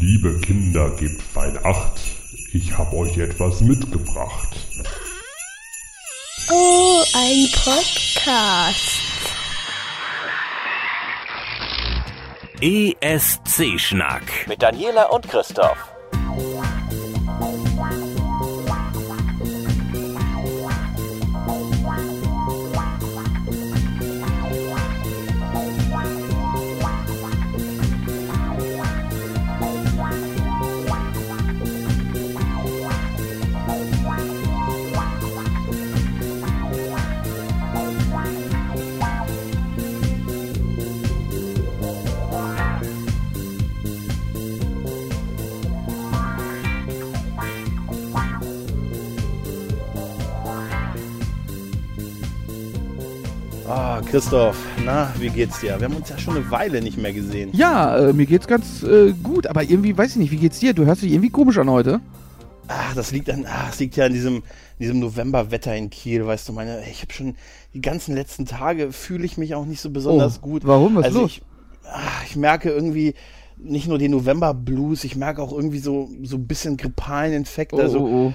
Liebe Kinder, gebt fein Acht. Ich hab euch etwas mitgebracht. Oh, ein Podcast. ESC-Schnack mit Daniela und Christoph. Christoph, na, wie geht's dir? Wir haben uns ja schon eine Weile nicht mehr gesehen. Ja, äh, mir geht's ganz äh, gut, aber irgendwie, weiß ich nicht, wie geht's dir? Du hörst dich irgendwie komisch an heute. Ach, das liegt an, ach, das liegt ja an diesem, diesem Novemberwetter in Kiel, weißt du, meine, ich habe schon die ganzen letzten Tage fühle ich mich auch nicht so besonders Oh, gut. warum? Was also los? Ich, ach, ich merke irgendwie nicht nur den November Blues, ich merke auch irgendwie so so ein bisschen grippalen Infekt, Oh, also oh,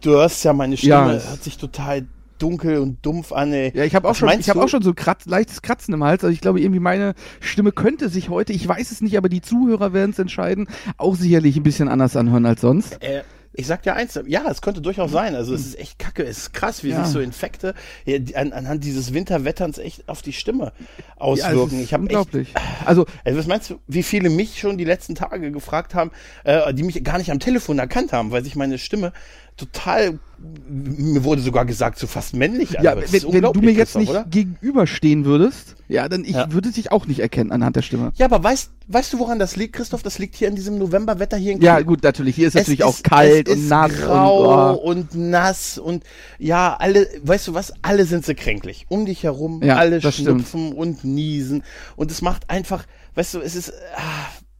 du hörst ja meine Stimme, Ja, es- hört sich total dunkel und dumpf an, ey. Ja, ich habe auch Was schon, ich du? auch schon so kratz, leichtes Kratzen im Hals. Also ich glaube, irgendwie meine Stimme könnte sich heute, ich weiß es nicht, aber die Zuhörer werden es entscheiden, auch sicherlich ein bisschen anders anhören als sonst. Äh, ich sag dir eins, ja, es könnte durchaus sein. Also es ist echt kacke, es ist krass, wie Ja. sich so Infekte ja, an, anhand dieses Winterwetterns echt auf die Stimme Ja, auswirken. ist ich habe unglaublich. Echt, Also also was meinst du, wie viele mich schon die letzten Tage gefragt haben, äh, die mich gar nicht am Telefon erkannt haben, weil sich meine Stimme total, mir wurde sogar gesagt, so fast männlich ja, wenn, wenn du mir jetzt nicht oder? gegenüberstehen würdest, ja, dann ich Ja. würde dich auch nicht erkennen anhand der Stimme. Ja, aber weißt, weißt du, woran das liegt, Christoph? Das liegt hier in diesem Novemberwetter hier in Ja, Kiel. gut, natürlich. Hier ist Es natürlich ist- auch kalt es und ist nass grau und, und nass und ja, alle, weißt du was, alle sind sie kränklich. Um dich herum, Ja, alle das stimmt. schnupfen und niesen und es macht einfach, weißt du, es ist, ah,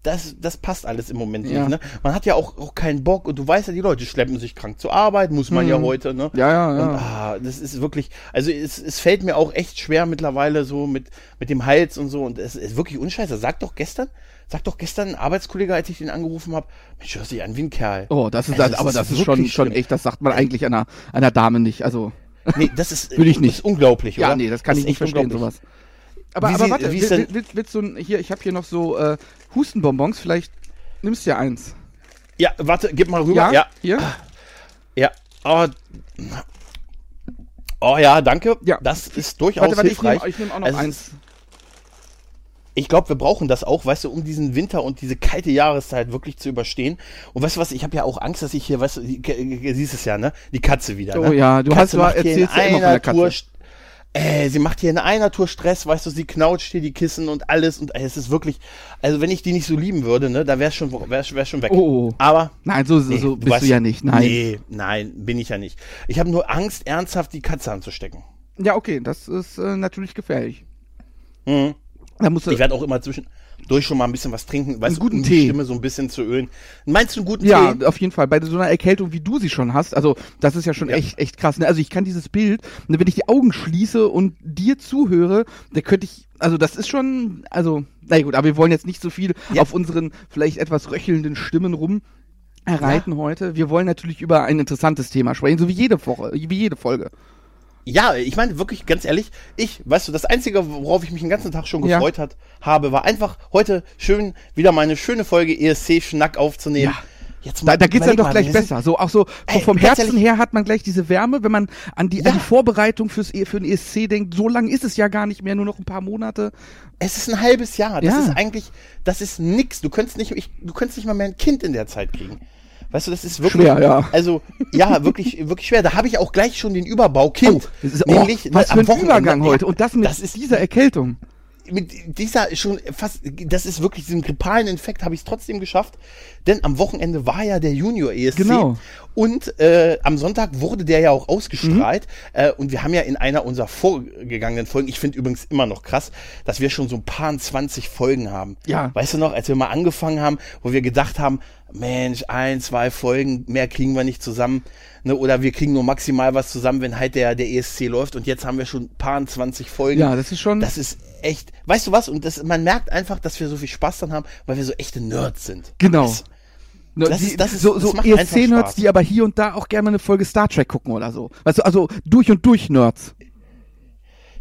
das, das passt alles im Moment Ja. nicht. Ne? Man hat ja auch, auch keinen Bock und du weißt ja, die Leute schleppen sich krank zur Arbeit, muss man ja Mhm. heute. Ne? ja, ja, ja. Und ah, das ist wirklich, also es, es fällt mir auch echt schwer mittlerweile so mit, mit dem Hals und so und es ist wirklich unscheiße. Sag doch gestern, sag doch gestern ein Arbeitskollege, als ich den angerufen habe, Mensch, hörst dich an wie ein Kerl. Oh, das ist, Also, das, aber das ist schon, wirklich schon schlimm. echt, das sagt man eigentlich einer, einer Dame nicht. Also, Nee, das ist, Will ich nicht. Das ist unglaublich, ja, oder? nee, das kann ist ich nicht verstehen, sowas. Aber, aber warte, wie will, ist denn- will, willst, willst du, hier, ich habe hier noch so äh, Hustenbonbons, vielleicht nimmst du ja eins. Ja, warte, gib mal rüber. Ja, Hier? ja. Oh, oh ja, danke. Ja. Das ist durchaus Warte, warte, ich hilfreich. nehme ich nehm auch noch Also, eins. Ich glaube, wir brauchen das auch, weißt du, um diesen Winter und diese kalte Jahreszeit wirklich zu überstehen. Und weißt du was, ich habe ja auch Angst, dass ich hier, weißt du, siehst es ja, ne? Die Katze wieder, Oh ne? ja, du hast- du macht hier erzählst ja immer von der Katze. Tour, äh, sie macht hier in einer Tour Stress, weißt du, sie knautscht hier die Kissen und alles und äh, es ist wirklich, also wenn ich die nicht so lieben würde, ne, da wär's schon, wär's, wär's schon weg. Oh, oh. Aber Nein, so, so, Nee, so bist weißt- du ja nicht. Nein. Nee, nein, bin ich ja nicht. Ich habe nur Angst, ernsthaft die Katze anzustecken. Ja, okay, das ist äh, natürlich gefährlich. Mhm. Ich werde auch immer zwischendurch schon mal ein bisschen was trinken, weißt Einen guten um die Tee. Stimme so ein bisschen zu ölen. Meinst du einen guten ja, Tee? auf jeden Fall. Bei so einer Erkältung, wie du sie schon hast, also das ist ja schon Ja. echt, echt krass. Ne? Also ich kann dieses Bild, ne, wenn ich die Augen schließe und dir zuhöre, da könnte ich, also das ist schon, also, na gut, aber wir wollen jetzt nicht so viel Ja. auf unseren vielleicht etwas röchelnden Stimmen rum erreiten heute. Wir wollen natürlich über ein interessantes Thema sprechen, so wie jede Woche, wie jede Folge. Ja, ich meine wirklich ganz ehrlich, ich, weißt du, das einzige, worauf ich mich den ganzen Tag schon Ja. gefreut hat, habe, war einfach heute schön wieder meine schöne Folge ESC Schnack aufzunehmen. Ja. Jetzt Da, da geht's dann doch gleich besser. So auch so Ey, vom Herzen ehrlich- her hat man gleich diese Wärme, wenn man an die, Ja. an die Vorbereitung fürs E- für den ESC denkt. So lang ist es ja gar nicht mehr, nur noch ein paar Monate. Es ist ein halbes Jahr. Das Ja. ist eigentlich, das ist nix. Du könntest nicht, ich, du könntest nicht mal mehr ein Kind in der Zeit kriegen. Weißt du, das ist wirklich Schwer, ja. Also ja, wirklich, wirklich schwer. Da habe ich auch gleich schon den Überbau Kind. Das ist, Nämlich, oh, was ne, am für ein Wochenende. Übergang heute. Und das mit das ist dieser Erkältung. Mit dieser schon fast, das ist wirklich diesen grippalen Infekt, habe ich es trotzdem geschafft. Denn am Wochenende war ja der Junior ESC. Genau. Und äh, am Sonntag wurde der ja auch ausgestrahlt. Mhm. Äh, und wir haben ja in einer unserer vorgegangenen Folgen, ich finde übrigens immer noch krass, dass wir schon so ein paar 20 Folgen haben. Ja. Weißt du noch, als wir mal angefangen haben, wo wir gedacht haben, Mensch, ein, zwei Folgen, mehr kriegen wir nicht zusammen. Ne, oder wir kriegen nur maximal was zusammen, wenn halt der, der ESC läuft. Und jetzt haben wir schon ein paar 20 Folgen. Ja, das ist schon. Das ist echt, weißt du was? Und das, man merkt einfach, dass wir so viel Spaß dran haben, weil wir so echte Nerds sind. Genau. Das, Ne, Das die, ist- das ist- so das so ESC-Nerds, die aber hier und da auch gerne mal eine Folge Star Trek gucken oder so. Weißt du, also durch und durch Nerds.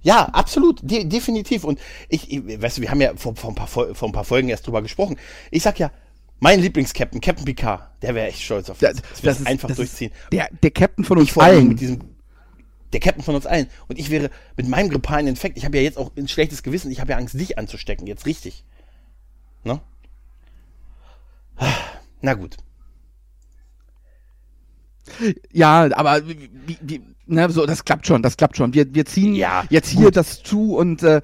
Ja, absolut, de definitiv. Und ich, ich, weißt du, wir haben ja vor, vor, ein paar, Fol- vor ein paar Folgen erst drüber gesprochen. Ich sag ja, mein Lieblings-Captain, Captain Picard, der wäre echt stolz auf Das, das. Das wird einfach das durchziehen. Ist der, der Captain von uns Ich vor allem allen. mit diesem, der Captain von uns allen. Und ich wäre mit meinem grippalen Infekt, ich habe ja jetzt auch ein schlechtes Gewissen, ich habe ja Angst, dich anzustecken, jetzt richtig. Ne? Na gut. Ja, aber wie, wie, ne, so, das klappt schon, das klappt schon. Wir, wir ziehen Ja, jetzt hier das zu und äh,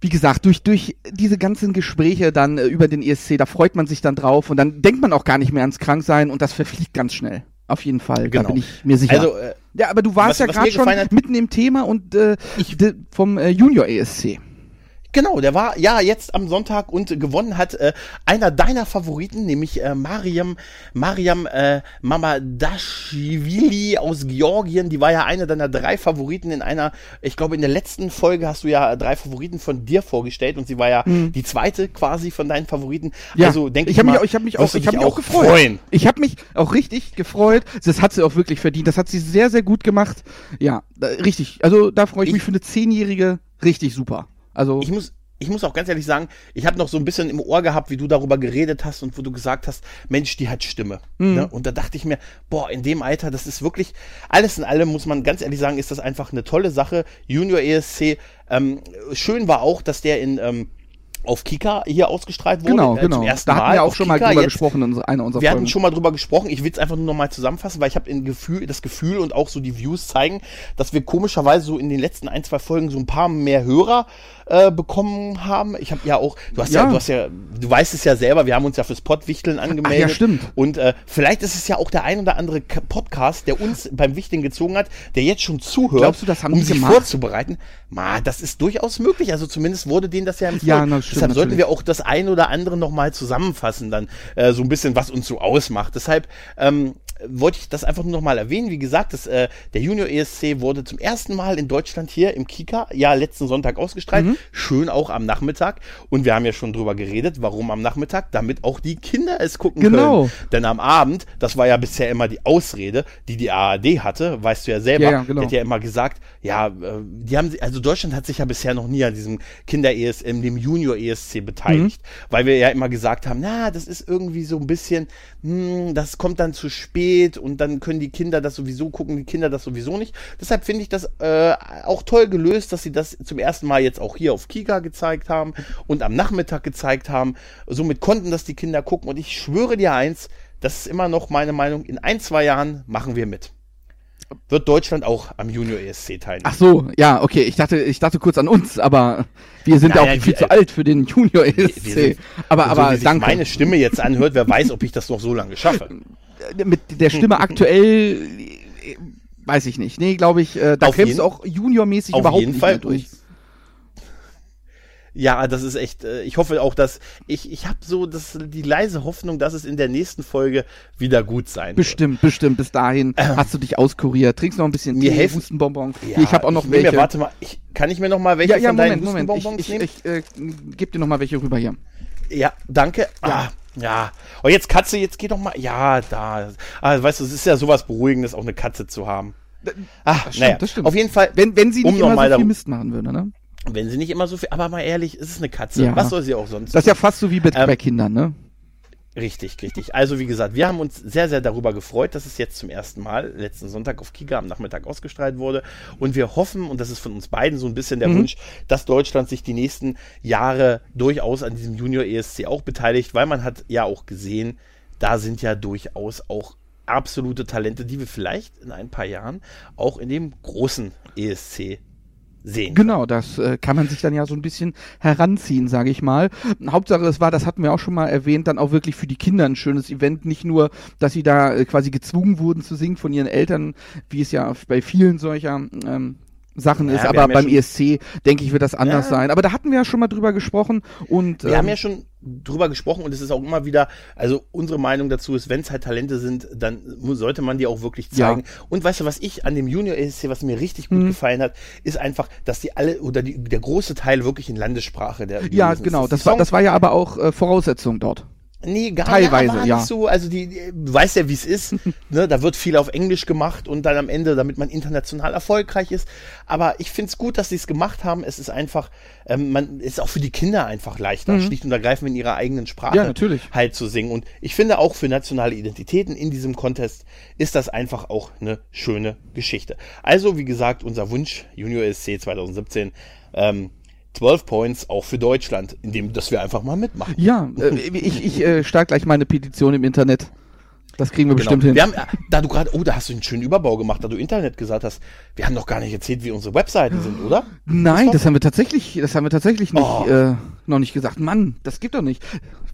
wie gesagt, durch, durch diese ganzen Gespräche dann äh, über den ESC, da freut man sich dann drauf und dann denkt man auch gar nicht mehr ans Kranksein und das verfliegt ganz schnell. Auf jeden Fall, Genau. da bin ich mir sicher. Also, äh, ja, aber du warst was- ja gerade schon mitten im Thema und äh, de, vom äh, Junior ESC. Genau, der war ja jetzt am Sonntag und gewonnen hat äh, einer deiner Favoriten, nämlich äh, Mariam, Mariam äh, Mamadashvili aus Georgien. Die war ja eine deiner drei Favoriten in einer, ich glaube in der letzten Folge hast du ja drei Favoriten von dir vorgestellt und sie war ja die zweite quasi von deinen Favoriten. Ja, also denke ich, ich habe mich, mal, auch- ich hab mich auch, ich hab mich auch gefreut. freuen. Ich habe mich auch richtig gefreut. Das hat sie auch wirklich verdient. Das hat sie sehr, sehr gut gemacht. Ja, richtig. Also da freue ich, Ich- mich für eine Zehnjährige richtig super. Also Ich muss, ich muss auch ganz ehrlich sagen, ich habe noch so ein bisschen im Ohr gehabt, wie du darüber geredet hast und wo du gesagt hast, Mensch, die hat Stimme. Mhm. Ne? Und da dachte ich mir, boah, in dem Alter, das ist wirklich, alles in allem muss man ganz ehrlich sagen, ist das einfach eine tolle Sache. Junior ESC, ähm, schön war auch, dass der in, ähm, auf Kika hier ausgestrahlt wurde. genau, äh, genau. Zum ersten Da hatten Mal wir auch auf schon mal Kika. drüber Jetzt- gesprochen in unserer- einer unserer wir Folgen. hatten schon mal drüber gesprochen. Ich will es einfach nur noch mal zusammenfassen, weil ich habe Gefühl, das Gefühl und auch so die Views zeigen, dass wir komischerweise so in den letzten ein, zwei Folgen so ein paar mehr Hörer äh, bekommen haben. Ich habe ja auch, du hast ja. Ja. du hast ja, du weißt es ja selber, wir haben uns ja fürs Pottwichteln angemeldet. ja, stimmt. Und äh, vielleicht ist es ja auch der ein oder andere K- Podcast, der uns beim Wichteln gezogen hat, der jetzt schon zuhört, Glaubst du, das haben um sich gemacht? vorzubereiten. Ma, das ist durchaus möglich. Also zumindest wurde denen das ja empfohlen. Ja, na, stimmt, Deshalb sollten natürlich. wir auch das ein oder andere nochmal zusammenfassen, dann äh, so ein bisschen, was uns so ausmacht. Deshalb ähm, wollte ich das einfach nur nochmal erwähnen. Wie gesagt, das, äh, der Junior ESC wurde zum ersten Mal in Deutschland hier im Kika, ja, letzten Sonntag ausgestrahlt. Mhm. Schön auch am Nachmittag. Und wir haben ja schon drüber geredet, warum am Nachmittag, damit auch die Kinder es gucken Genau. können. Denn am Abend, das war ja bisher immer die Ausrede, die die ARD hatte, weißt du ja selber, Ja, ja, genau. die hat ja immer gesagt, ja, äh, die haben, sie- also Deutschland hat sich ja bisher noch nie an diesem Kinder-ESC, dem Junior-ESC beteiligt, weil wir ja immer gesagt haben, na, das ist irgendwie so ein bisschen, hm, das kommt dann zu spät und dann können die Kinder das sowieso gucken, die Kinder das sowieso nicht. Deshalb finde ich das äh, auch toll gelöst, dass sie das zum ersten Mal jetzt auch hier auf Kika gezeigt haben und am Nachmittag gezeigt haben. Somit konnten das die Kinder gucken und ich schwöre dir eins, das ist immer noch meine Meinung, in ein, zwei Jahren machen wir mit. Wird Deutschland auch am Junior ESC teilnehmen. Ach so, ja, okay. Ich dachte, ich dachte kurz an uns, aber wir sind Nein, ja auch viel wir- zu alt für den Junior Wir ESC. sind- Aber, so aber wie sich danke. meine Stimme jetzt anhört, wer weiß, ob ich das noch so lange schaffe. mit der Stimme aktuell äh, weiß ich nicht. Nee, glaube ich, äh, da kämpfst du auch juniormäßig überhaupt jeden nicht Fall. durch. Ja, das ist echt, äh, ich hoffe auch, dass, ich, ich habe so das, die leise Hoffnung, dass es in der nächsten Folge wieder gut sein wird. Bestimmt, bestimmt. Bis dahin hast du dich auskuriert. Trinkst noch ein bisschen Mir Tee, helfen- Hustenbonbon. Ja, ich habe auch noch ich welche. Mir, warte mal, ich, kann ich mir noch mal welche ja, ja, von Moment, deinen Moment. Ich, Hustenbonbons ich, nehmen? ich äh, geb dir noch mal welche rüber hier. Ja, danke. Ja. Ah, ja. Oh, jetzt Katze, jetzt geh doch mal. Ja, da. Ah, weißt du, es ist ja sowas Beruhigendes, auch eine Katze zu haben. Ah, Das stimmt, naja. das stimmt. Auf jeden Fall, Wenn, wenn sie Um nicht noch immer so viel Mist machen würde, ne? Wenn sie nicht immer so viel, aber mal ehrlich, es ist eine Katze. Ja. Was soll sie auch sonst? Das ist ja fast so wie bei, Ähm, bei Kindern, ne? Richtig, richtig. Also wie gesagt, wir haben uns sehr, sehr darüber gefreut, dass es jetzt zum ersten Mal letzten Sonntag auf Kika am Nachmittag ausgestrahlt wurde. Und wir hoffen, und das ist von uns beiden so ein bisschen der Wunsch, dass Deutschland sich die nächsten Jahre durchaus an diesem Junior ESC auch beteiligt, weil man hat ja auch gesehen, da sind ja durchaus auch absolute Talente, die wir vielleicht in ein paar Jahren auch in dem großen ESC sehen. Genau, das äh, kann man sich dann ja so ein bisschen heranziehen, sage ich mal. Hauptsache es war, das hatten wir auch schon mal erwähnt, dann auch wirklich für die Kinder ein schönes Event. Nicht nur, dass sie da äh, quasi gezwungen wurden zu singen von ihren Eltern, wie es ja bei vielen solcher ähm, Sachen Ja, ist, aber ja beim schon- ESC, denke ich, wird das anders Ja. sein. Aber da hatten wir ja schon mal drüber gesprochen und Wir ähm, haben ja schon drüber gesprochen und es ist auch immer wieder, also unsere Meinung dazu ist, wenn es halt Talente sind, dann sollte man die auch wirklich Ja. zeigen. Und weißt du, was ich an dem Junior ESC, was mir richtig Mhm. gut gefallen hat, ist einfach, dass die alle oder die, der große Teil wirklich in Landessprache der ja, genau, das war, das war ja aber auch äh, Voraussetzung dort. Nee, gar Teilweise, nicht, ja. so. Also die, die du weißt ja, wie es ist. ne, da wird viel auf Englisch gemacht und dann am Ende, damit man international erfolgreich ist. Aber ich find's gut, dass sie es gemacht haben. Es ist einfach, ähm, man ist auch für die Kinder einfach leichter, schlicht und ergreifend in ihrer eigenen Sprache Mhm. Ja, natürlich. halt zu singen. Und ich finde auch für nationale Identitäten in diesem Contest ist das einfach auch eine schöne Geschichte. Also, wie gesagt, unser Wunsch, Junior ESC 2017, ähm, 12 Points auch für Deutschland, indem, dass wir einfach mal mitmachen. Ja, äh, ich, ich äh, starte gleich meine Petition im Internet. Das kriegen wir bestimmt hin. Wir haben, äh, da du gerade, oh, da hast du einen schönen Überbau gemacht, da du Internet gesagt hast. Wir haben noch gar nicht erzählt, wie unsere Webseiten sind, oder? Nein, das haben wir tatsächlich, das haben wir tatsächlich nicht, Oh. äh, noch nicht gesagt. Mann, das gibt doch nicht.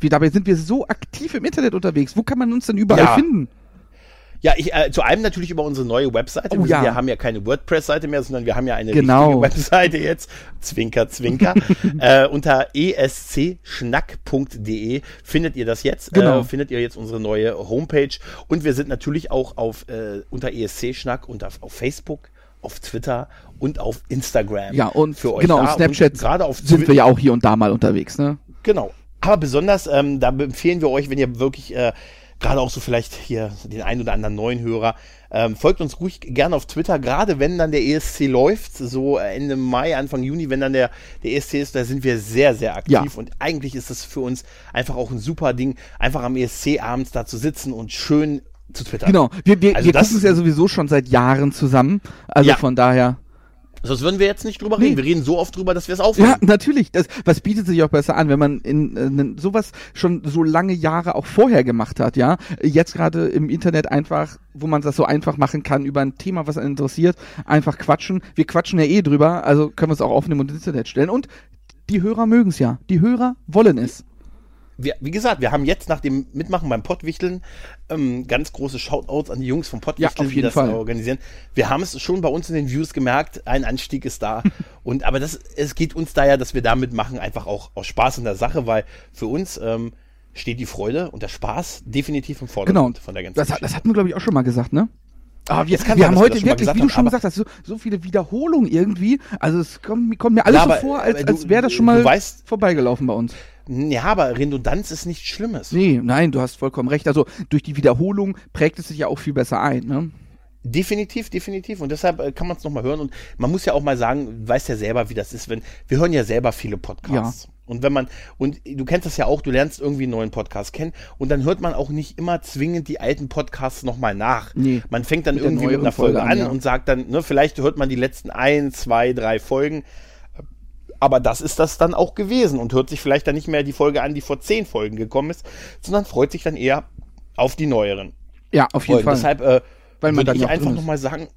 Wie, dabei sind wir so aktiv im Internet unterwegs. Wo kann man uns denn überall Ja. finden? Ja, ich, äh, zu einem natürlich über unsere neue Webseite. Oh, wir, ja. wir haben ja keine WordPress-Seite mehr, sondern wir haben ja eine Genau. richtige Webseite jetzt. Zwinker, zwinker. äh, unter escschnack.de findet ihr das jetzt. Genau. Äh, findet ihr jetzt unsere neue Homepage. Und wir sind natürlich auch auf, äh, unter ESC-Schnack und auf, auf Facebook, auf Twitter und auf Instagram. Ja, und für euch genau, da. auf Snapchat Und gerade auf sind wir ja auch hier und da mal unterwegs, ne? Genau. Aber besonders, ähm, da empfehlen wir euch, wenn ihr wirklich äh, gerade auch so vielleicht hier den einen oder anderen neuen Hörer, ähm, folgt uns ruhig gerne auf Twitter, gerade wenn dann der ESC läuft, so Ende Mai, Anfang Juni, wenn dann der, der ESC ist, da sind wir sehr, sehr aktiv Ja. und eigentlich ist es für uns einfach auch ein super Ding, einfach am ESC abends da zu sitzen und schön zu twittern. Genau. Wir, wir, Also wir das- gucken es ja sowieso schon seit Jahren zusammen. Also Ja. von daher. Sonst würden wir jetzt nicht drüber Nee. reden. Wir reden so oft drüber, dass wir es Ja, aufnehmen. natürlich. Das, was bietet sich auch besser an, wenn man in, äh, nen- sowas schon so lange Jahre auch vorher gemacht hat, ja? Jetzt gerade im Internet einfach, wo man das so einfach machen kann, über ein Thema, was einen interessiert, einfach quatschen. Wir quatschen ja eh drüber, also können wir es auch aufnehmen und ins Internet stellen. Und die Hörer mögen es ja. Die Hörer wollen es. Wir, wie gesagt, wir haben jetzt nach dem Mitmachen beim Pottwichteln ähm, ganz große Shoutouts an die Jungs vom Pottwichteln, Ja, die das Fall. organisieren. Wir haben es schon bei uns in den Views gemerkt, ein Anstieg ist da. Und aber das, es geht uns da ja, dass wir da mitmachen, einfach auch aus Spaß in der Sache, weil für uns ähm, steht die Freude und der Spaß definitiv im Genau. Vordergrund von der ganzen Das, hat- das Geschichte. hatten wir, glaube ich, auch schon mal gesagt, ne? Aber wir, kann wir sein, haben wir heute mal wirklich, wie du schon aber- gesagt hast, so, so viele Wiederholungen irgendwie. Also es kommt, mir- kommt mir alles Ja, so aber- vor, als, aber als wäre das schon mal weißt- vorbeigelaufen bei uns. Ja, aber Redundanz ist nichts Schlimmes. Nee, nein, du hast vollkommen recht. Also durch die Wiederholung prägt es sich ja auch viel besser ein. Ne? Definitiv, definitiv. Und deshalb äh, kann man es nochmal hören. Und man muss ja auch mal sagen, weiß ja selber, wie das ist, wenn, wir hören ja selber viele Podcasts. Und wenn man, und du kennst das ja auch, du lernst irgendwie einen neuen Podcast kennen und dann hört man auch nicht immer zwingend die alten Podcasts nochmal nach. Nee, man fängt dann mit irgendwie mit einer Folge, Folge an, an ja. und sagt dann, ne, vielleicht hört man die letzten ein, zwei, drei Folgen. Aber das ist das dann auch gewesen und hört sich vielleicht dann nicht mehr die Folge an, die vor zehn Folgen gekommen ist, sondern freut sich dann eher auf die neueren. Ja, auf jeden Folgen. Fall. Deshalb äh, Weil man würde ich ja einfach nochmal sagen,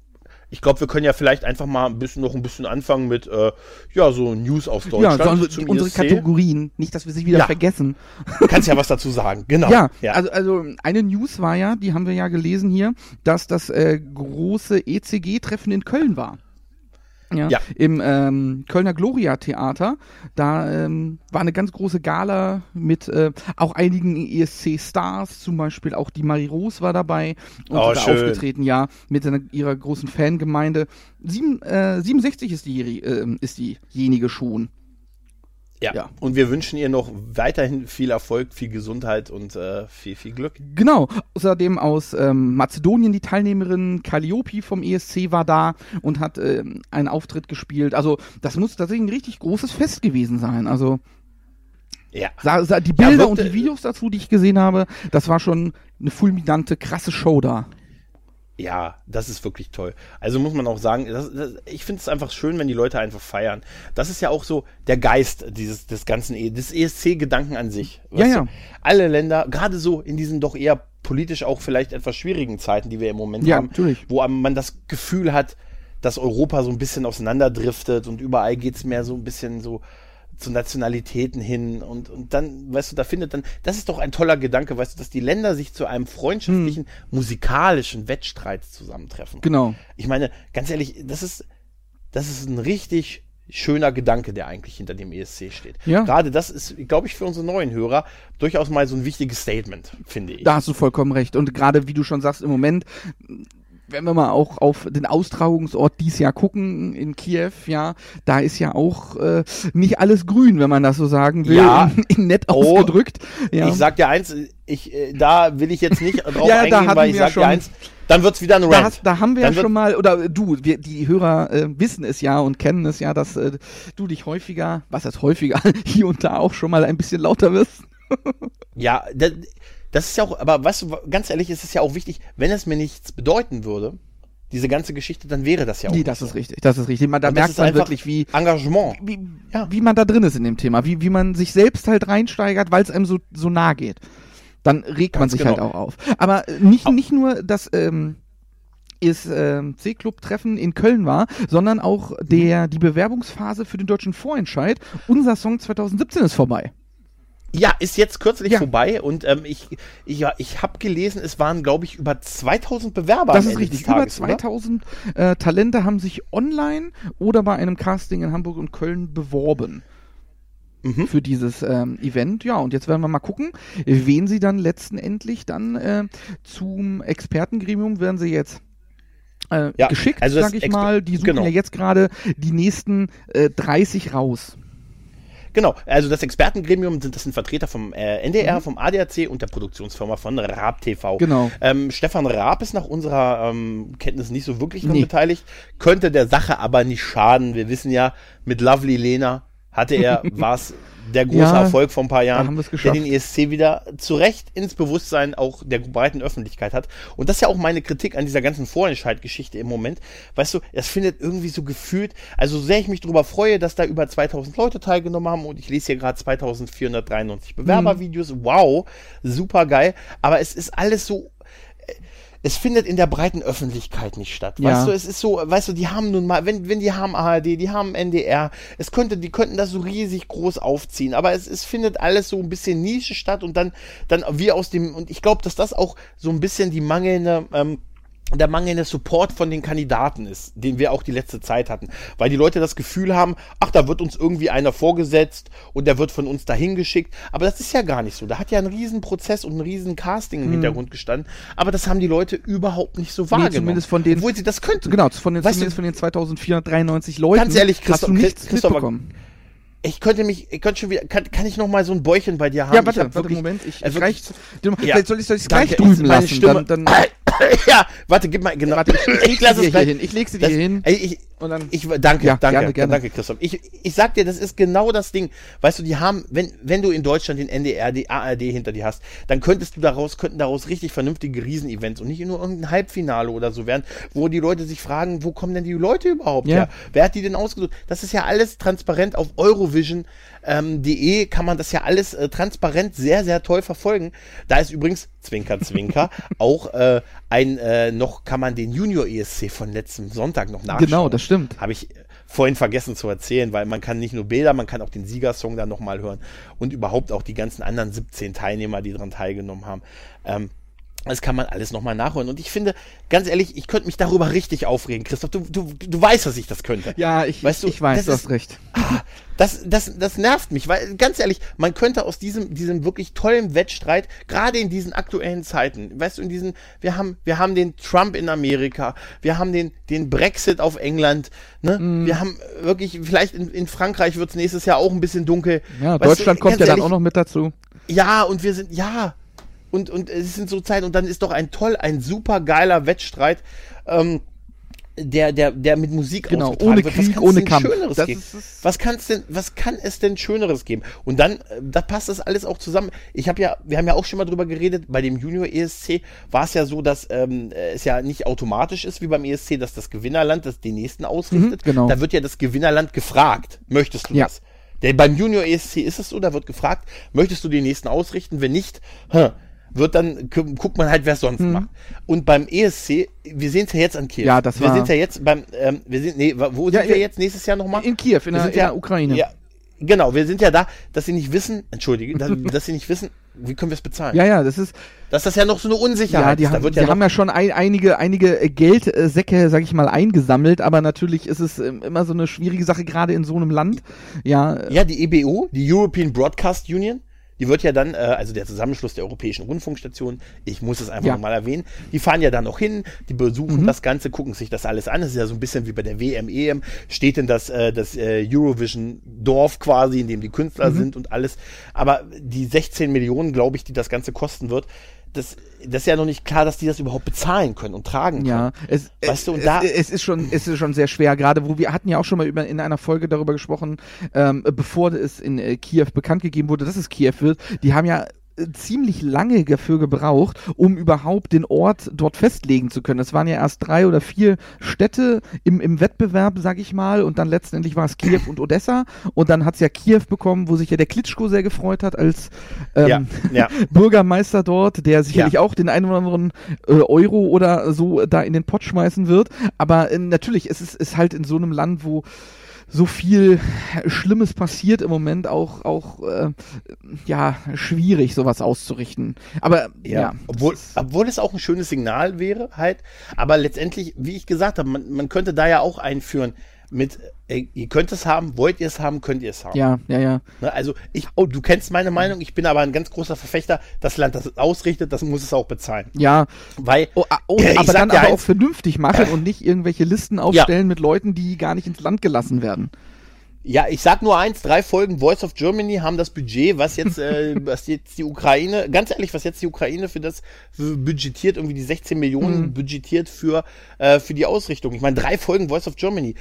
ich glaube, wir können ja vielleicht einfach mal ein bisschen noch ein bisschen anfangen mit äh, ja so News aus ja, Deutschland so, also zum unsere ESC. Kategorien, nicht, dass wir sie wieder Ja. vergessen. Du kannst ja was dazu sagen, genau. Ja, Also, also eine News war ja, die haben wir ja gelesen hier, dass das äh, große ECG-Treffen in Köln war. Ja, Ja. Im ähm, Kölner Gloria Theater. Da ähm, war eine ganz große Gala mit äh, auch einigen ESC-Stars, zum Beispiel auch die Marie Rose war dabei und Oh, da schön. aufgetreten, ja, mit seiner, ihrer großen Fangemeinde. Sieben, äh, 67 ist, die, äh, ist diejenige schon. Ja. ja. Und wir wünschen ihr noch weiterhin viel Erfolg, viel Gesundheit und äh, viel, viel Glück. Genau. Außerdem aus ähm, Mazedonien die Teilnehmerin Calliope vom ESC war da und hat ähm, einen Auftritt gespielt. Also das muss tatsächlich ein richtig großes Fest gewesen sein. Also Ja. sah, sah, die Bilder wirkte- und die Videos dazu, die ich gesehen habe, das war schon eine fulminante, krasse Show da. Ja, das ist wirklich toll. Also muss man auch sagen, das, das, ich finde es einfach schön, wenn die Leute einfach feiern. Das ist ja auch so der Geist dieses des ganzen E- des ESC-Gedanken an sich. Ja, ja. Du? Alle Länder, gerade so in diesen doch eher politisch auch vielleicht etwas schwierigen Zeiten, die wir im Moment Ja, haben, natürlich. wo man das Gefühl hat, dass Europa so ein bisschen auseinanderdriftet und überall geht's mehr so ein bisschen so zu Nationalitäten hin und, und dann, weißt du, da findet dann, das ist doch ein toller Gedanke, weißt du, dass die Länder sich zu einem freundschaftlichen, musikalischen Wettstreit zusammentreffen. Genau. Ich meine, ganz ehrlich, das ist, das ist ein richtig schöner Gedanke, der eigentlich hinter dem ESC steht. Ja. Gerade das ist, glaube ich, für unsere neuen Hörer durchaus mal so ein wichtiges Statement, finde ich. Da hast du vollkommen recht. Und gerade wie du schon sagst, im Moment wenn wir mal auch auf den Austragungsort dies Jahr gucken, in Kiew, ja, da ist ja auch äh, nicht alles grün, wenn man das so sagen will, Ja. in, in nett Oh, ausgedrückt. Ja. Ich sag dir eins, ich, äh, da will ich jetzt nicht drauf Ja, da eingehen, weil ich sag schon- dir eins, dann wird's wieder ein da, Rant. hast, da haben wir ja Dann wird- schon mal, oder du, wir, die Hörer äh, wissen es ja und kennen es ja, dass äh, du dich häufiger, was heißt häufiger, hier und da auch schon mal ein bisschen lauter wirst. Ja, das, das ist ja auch, aber weißt du, ganz ehrlich, ist es ja auch wichtig, wenn es mir nichts bedeuten würde, diese ganze Geschichte, dann wäre das ja auch Nee, das so. ist richtig, das ist richtig. Man, da merkt man wirklich, wie, Engagement. wie, Ja. wie man da drin ist in dem Thema, wie, wie man sich selbst halt reinsteigert, weil es einem so, so nah geht. Dann regt man Ganz sich genau. halt auch auf. Aber äh, nicht, nicht nur das ähm, ist ähm, C-Club-Treffen in Köln war, sondern auch der, die Bewerbungsphase für den deutschen Vorentscheid. Unser Song 2017 ist vorbei. Ja, ist jetzt kürzlich Ja. vorbei und ähm, ich, ich, ja, ich habe gelesen, es waren, glaube ich, über 2000 Bewerber Das ist richtig. Über Tages, oder? 2000 äh, Talente haben sich online oder bei einem Casting in Hamburg und Köln beworben. Mhm. Für dieses ähm, Event. Ja, und jetzt werden wir mal gucken, wen sie dann letztendlich dann äh, zum Expertengremium werden sie jetzt äh, Ja, geschickt, also das sag ich Exper- mal. Die suchen genau. ja jetzt gerade die nächsten äh, 30 raus. Genau, also das Expertengremium sind das sind Vertreter vom äh, NDR, Mhm. vom ADAC und der Produktionsfirma von Raab TV. Genau. Ähm, Stefan Raab ist nach unserer ähm, Kenntnis nicht so wirklich Nee. beteiligt, könnte der Sache aber nicht schaden. Wir wissen ja, mit Lovely Lena hatte er, war es der große Ja, Erfolg vor ein paar Jahren, der den ESC wieder zu Recht ins Bewusstsein auch der breiten Öffentlichkeit hat. Und das ist ja auch meine Kritik an dieser ganzen Vorentscheidgeschichte im Moment. Weißt du, es findet irgendwie so gefühlt, also so sehr ich mich darüber freue, dass da über 2000 Leute teilgenommen haben und ich lese hier gerade 2493 Bewerbervideos. Wow, super geil. Aber es ist alles so es findet in der breiten Öffentlichkeit nicht statt. Ja. Weißt du, es ist so, weißt du, die haben nun mal, wenn, wenn die haben ARD, die haben NDR, es könnte, die könnten das so riesig groß aufziehen, aber es, es findet alles so ein bisschen Nische statt und dann, dann wie aus dem, und ich glaube, dass das auch so ein bisschen die mangelnde, ähm, der mangelnde Support von den Kandidaten ist, den wir auch die letzte Zeit hatten. Weil die Leute das Gefühl haben, ach, da wird uns irgendwie einer vorgesetzt und der wird von uns dahin geschickt. Aber das ist ja gar nicht so. Da hat ja ein riesen Prozess und ein riesen Casting im Hintergrund gestanden. Aber das haben die Leute überhaupt nicht so wahrgenommen. zumindest von den- Obwohl sie das könnten. Genau, von den, Weißt zumindest du- von den 2493 Leuten Ganz ehrlich, hast Christoph- du nichts Christopher, mitbekommen. Ich könnte mich, ich könnte schon wieder, kann, kann ich noch mal so ein Bäuchchen bei dir haben? Ja, Ich warte, hab warte, wirklich- Moment. Ich, äh, ich wirklich- reich, Ja. Soll ich es gleich drüben lassen. Stimme- Dann, dann, ja, warte, gib mal, genau. warte, ich, ich leg lass sie dir es gleich. hier hin. Ich leg sie dir Das, hin. ey, ich, Und dann- ich, danke, Ja, danke, gerne, gerne. danke, Christoph. Ich, ich sag dir, das ist genau das Ding. Weißt du, die haben, wenn, wenn du in Deutschland den NDR, die ARD hinter dir hast, dann könntest du daraus, könnten daraus richtig vernünftige Riesenevents und nicht nur irgendein Halbfinale oder so werden, wo die Leute sich fragen, wo kommen denn die Leute überhaupt Ja. her? Wer hat die denn ausgesucht? Das ist ja alles transparent auf Eurovision. Ähm, .de kann man das ja alles äh, transparent sehr, sehr toll verfolgen. Da ist übrigens, Zwinker, Zwinker, auch äh, ein, äh, noch kann man den Junior ESC von letztem Sonntag noch nachschauen. Genau, das stimmt. Habe ich vorhin vergessen zu erzählen, weil man kann nicht nur Bilder, man kann auch den Siegersong dann nochmal hören und überhaupt auch die ganzen anderen 17 Teilnehmer, die daran teilgenommen haben. Ähm, das kann man alles nochmal nachholen. Und ich finde, ganz ehrlich, ich könnte mich darüber richtig aufregen, Christoph. Du, du, du weißt, dass ich das könnte. Ja, ich, Weißt du, ich weiß, das du ist- hast recht. Ah, das, das, das nervt mich, weil ganz ehrlich, man könnte aus diesem, diesem wirklich tollen Wettstreit, gerade in diesen aktuellen Zeiten, weißt du, in diesen, wir haben, wir haben den Trump in Amerika, wir haben den, den Brexit auf England, ne? Mhm. Wir haben wirklich, vielleicht in, in Frankreich wird es nächstes Jahr auch ein bisschen dunkel. Ja, Weißt du, Deutschland kommt ganz ja dann ehrlich, auch noch mit dazu. Ja, und wir sind, ja. Und, und es sind so Zeiten, und dann ist doch ein toll, ein super geiler Wettstreit, ähm, der, der, der mit Musik Genau, ohne wird. Krieg, ohne denn Kampf. Schöneres geben? es. Was kann's denn, was kann es denn Schöneres geben? Und dann, äh, da passt das alles auch zusammen. Ich habe ja, wir haben ja auch schon mal drüber geredet, bei dem Junior ESC war es ja so, dass ähm, äh, es ja nicht automatisch ist wie beim ESC, dass das Gewinnerland das den nächsten ausrichtet. Mhm, genau. Da wird ja das Gewinnerland gefragt, möchtest du Ja. das? Der, beim Junior ESC ist es so, da wird gefragt, möchtest du den nächsten ausrichten? Wenn nicht, hä, wird dann, gu- guckt man halt, wer es sonst macht. Und beim ESC, wir sehen es ja jetzt an Kiew. Ja, das Wir war- sind ja jetzt beim, ähm, wir sind, nee, wo Ja, sind wir ja, jetzt nächstes Jahr nochmal? In Kiew, in Wir der, sind in der Ukraine. Ja, genau, wir sind ja da, dass sie nicht wissen, entschuldige, dass, dass sie nicht wissen, wie können wir es bezahlen. ja, ja, das ist, Dass das ja noch so eine Unsicherheit ja, die, ist. Da haben, wird die ja noch, haben ja schon ein, einige, einige äh, Geldsäcke, sag ich mal, eingesammelt, aber natürlich ist es ähm, immer so eine schwierige Sache, gerade in so einem Land. Ja, äh, ja, die EBU, die European Broadcast Union, die wird ja dann, äh, also der Zusammenschluss der europäischen Rundfunkstationen, ich muss es einfach Ja. nochmal erwähnen, die fahren ja dann noch hin, die Mhm. besuchen das Ganze, gucken sich das alles an. Das ist ja so ein bisschen wie bei der WM, EM, steht denn das, äh, das äh, Eurovision-Dorf quasi, in dem die Mhm. Künstler sind und alles. Aber die 16 Millionen, glaube ich, die das Ganze kosten wird, das, das ist ja noch nicht klar, dass die das überhaupt bezahlen können und tragen können. Ja, es, Weißt du, und es, da- es ist schon, es ist schon sehr schwer, gerade wo wir hatten ja auch schon mal über, in einer Folge darüber gesprochen, ähm, bevor es in äh, Kiew bekannt gegeben wurde, dass es Kiew wird. Die haben ja ziemlich lange dafür gebraucht, um überhaupt den Ort dort festlegen zu können. Es waren ja erst drei oder vier Städte im, im Wettbewerb, sag ich mal, und dann letztendlich war es Kiew und Odessa und dann hat es ja Kiew bekommen, wo sich ja der Klitschko sehr gefreut hat als ähm, Ja, ja. Bürgermeister dort, der sicherlich Ja. auch den einen oder anderen äh, Euro oder so da in den Pott schmeißen wird. Aber äh, natürlich, es ist, ist halt in so einem Land, wo so viel Schlimmes passiert im Moment auch auch äh, ja schwierig sowas auszurichten. Aber ja, Ja, obwohl, obwohl es auch ein schönes Signal wäre, halt. Aber letztendlich, wie ich gesagt habe, man, man könnte da ja auch einführen mit, ey, ihr könnt es haben, wollt ihr es haben, könnt ihr es haben. ja, ja, ja. Ne, also ich, oh, du kennst meine Meinung, ich bin aber ein ganz großer Verfechter, das Land, das es ausrichtet, das muss es auch bezahlen. Ja, Weil, oh, ah, oh, Ich aber dann aber auch eins- vernünftig machen und nicht irgendwelche Listen aufstellen mit Leuten, die gar nicht ins Land gelassen werden. ja, ich sag nur eins, drei Folgen Voice of Germany haben das Budget, was jetzt, äh, was jetzt die Ukraine, ganz ehrlich, was jetzt die Ukraine für das für budgetiert, irgendwie die 16 Millionen budgetiert für, äh, für die Ausrichtung. Ich meine, drei Folgen Voice of Germany.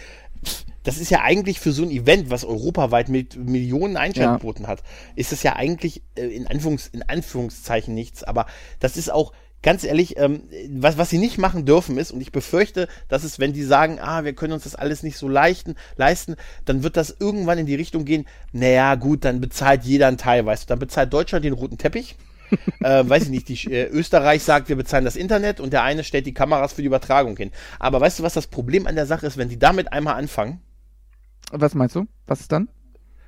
Das ist ja eigentlich für so ein Event, was europaweit mit Millionen Einschaltquoten hat, ist das ja eigentlich äh, in, Anführungs-, in Anführungszeichen nichts. Aber das ist auch, ganz ehrlich, ähm, was, was sie nicht machen dürfen ist, und ich befürchte, dass es, wenn die sagen, ah, wir können uns das alles nicht so leichten, leisten, dann wird das irgendwann in die Richtung gehen, naja, gut, dann bezahlt jeder einen Teil, weißt du, dann bezahlt Deutschland den roten Teppich. äh, weiß ich nicht, die, äh, Österreich sagt, wir bezahlen das Internet und der eine stellt die Kameras für die Übertragung hin. Aber weißt du, was das Problem an der Sache ist, wenn die damit einmal anfangen? Was meinst du? Was ist dann?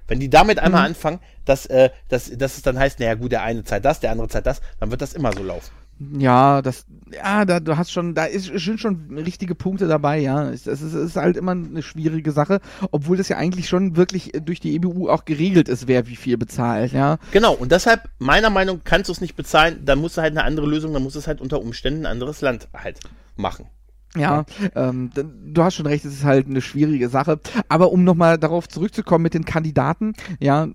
Wenn die damit einmal anfangen, dass, äh, dass, dass es dann heißt, naja gut, der eine zahlt das, der andere zahlt das, dann wird das immer so laufen. Ja, das, ja, da, du hast schon, da ist, sind schon richtige Punkte dabei, ja. Es, es, ist, halt immer eine schwierige Sache, obwohl das ja eigentlich schon wirklich durch die EBU auch geregelt ist, wer wie viel bezahlt, ja. Genau, und deshalb, meiner Meinung kannst du es nicht bezahlen, dann musst du halt eine andere Lösung, dann muss es halt unter Umständen ein anderes Land halt machen. Ja, ähm, du hast schon recht, es ist halt eine schwierige Sache. Aber um nochmal darauf zurückzukommen mit den Kandidaten, ja,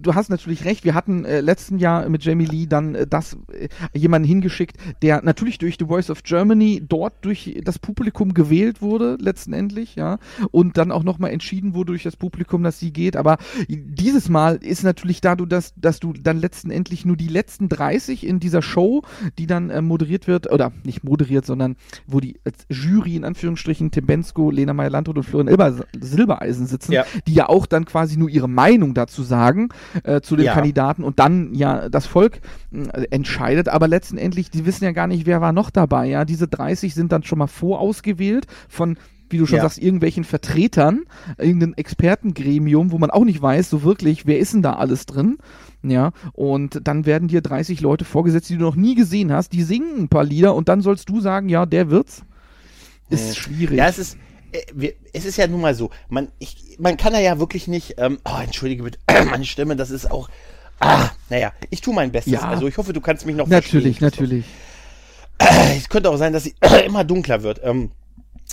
du hast natürlich recht, wir hatten äh, letzten Jahr mit Jamie Lee dann äh, das äh, jemanden hingeschickt, der natürlich durch The Voice of Germany dort durch das Publikum gewählt wurde, letztendlich, ja, und dann auch nochmal entschieden wurde durch das Publikum, dass sie geht. Aber dieses Mal ist natürlich da, du das, dass du dann letztendlich nur die letzten 30 in dieser Show, die dann äh, moderiert wird, oder nicht moderiert, sondern wo die als Jury in Anführungsstrichen Tim Bensko, Lena Meyer-Landrut und Florian Ilber, Silbereisen sitzen, Ja. die ja auch dann quasi nur ihre Meinung dazu sagen, äh, zu den Ja. Kandidaten und dann ja das Volk äh, entscheidet. Aber letztendlich, die wissen ja gar nicht, wer war noch dabei. Ja, diese 30 sind dann schon mal vorausgewählt von wie du schon Ja. sagst, irgendwelchen Vertretern, irgendein Expertengremium, wo man auch nicht weiß, so wirklich, wer ist denn da alles drin? Ja, und dann werden dir 30 Leute vorgesetzt, die du noch nie gesehen hast, die singen ein paar Lieder und dann sollst du sagen, ja, der wird's. Ist schwierig. Ja, es ist, äh, es ist ja nun mal so, man, ich, man kann da ja wirklich nicht, ähm, oh, entschuldige bitte, meine Stimme, das ist auch, ah, naja, ich tue mein Bestes. Ja. Also ich hoffe, du kannst mich noch natürlich, verstehen. natürlich. Es könnte auch sein, dass sie immer dunkler wird. Ähm,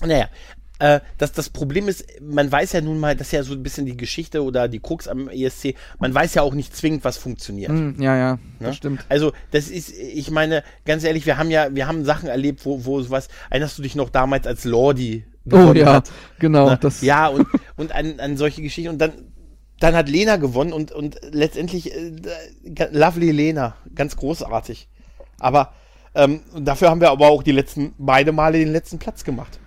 naja, äh, das, das Problem ist, man weiß ja nun mal, das ist ja so ein bisschen die Geschichte oder die Krux am ESC, man weiß ja auch nicht zwingend, was funktioniert. Hm, ja, ja, Ne? das stimmt. Also, das ist, ich meine, ganz ehrlich, wir haben ja, wir haben Sachen erlebt, wo, wo sowas, erinnerst du dich noch damals als Lordi Oh ja, hat? genau. Ne? Das, ja, und, und an, an solche Geschichten. Und dann, dann hat Lena gewonnen und, und letztendlich äh, Lovely Lena, ganz großartig. Aber ähm, dafür haben wir aber auch die letzten, beide Male den letzten Platz gemacht.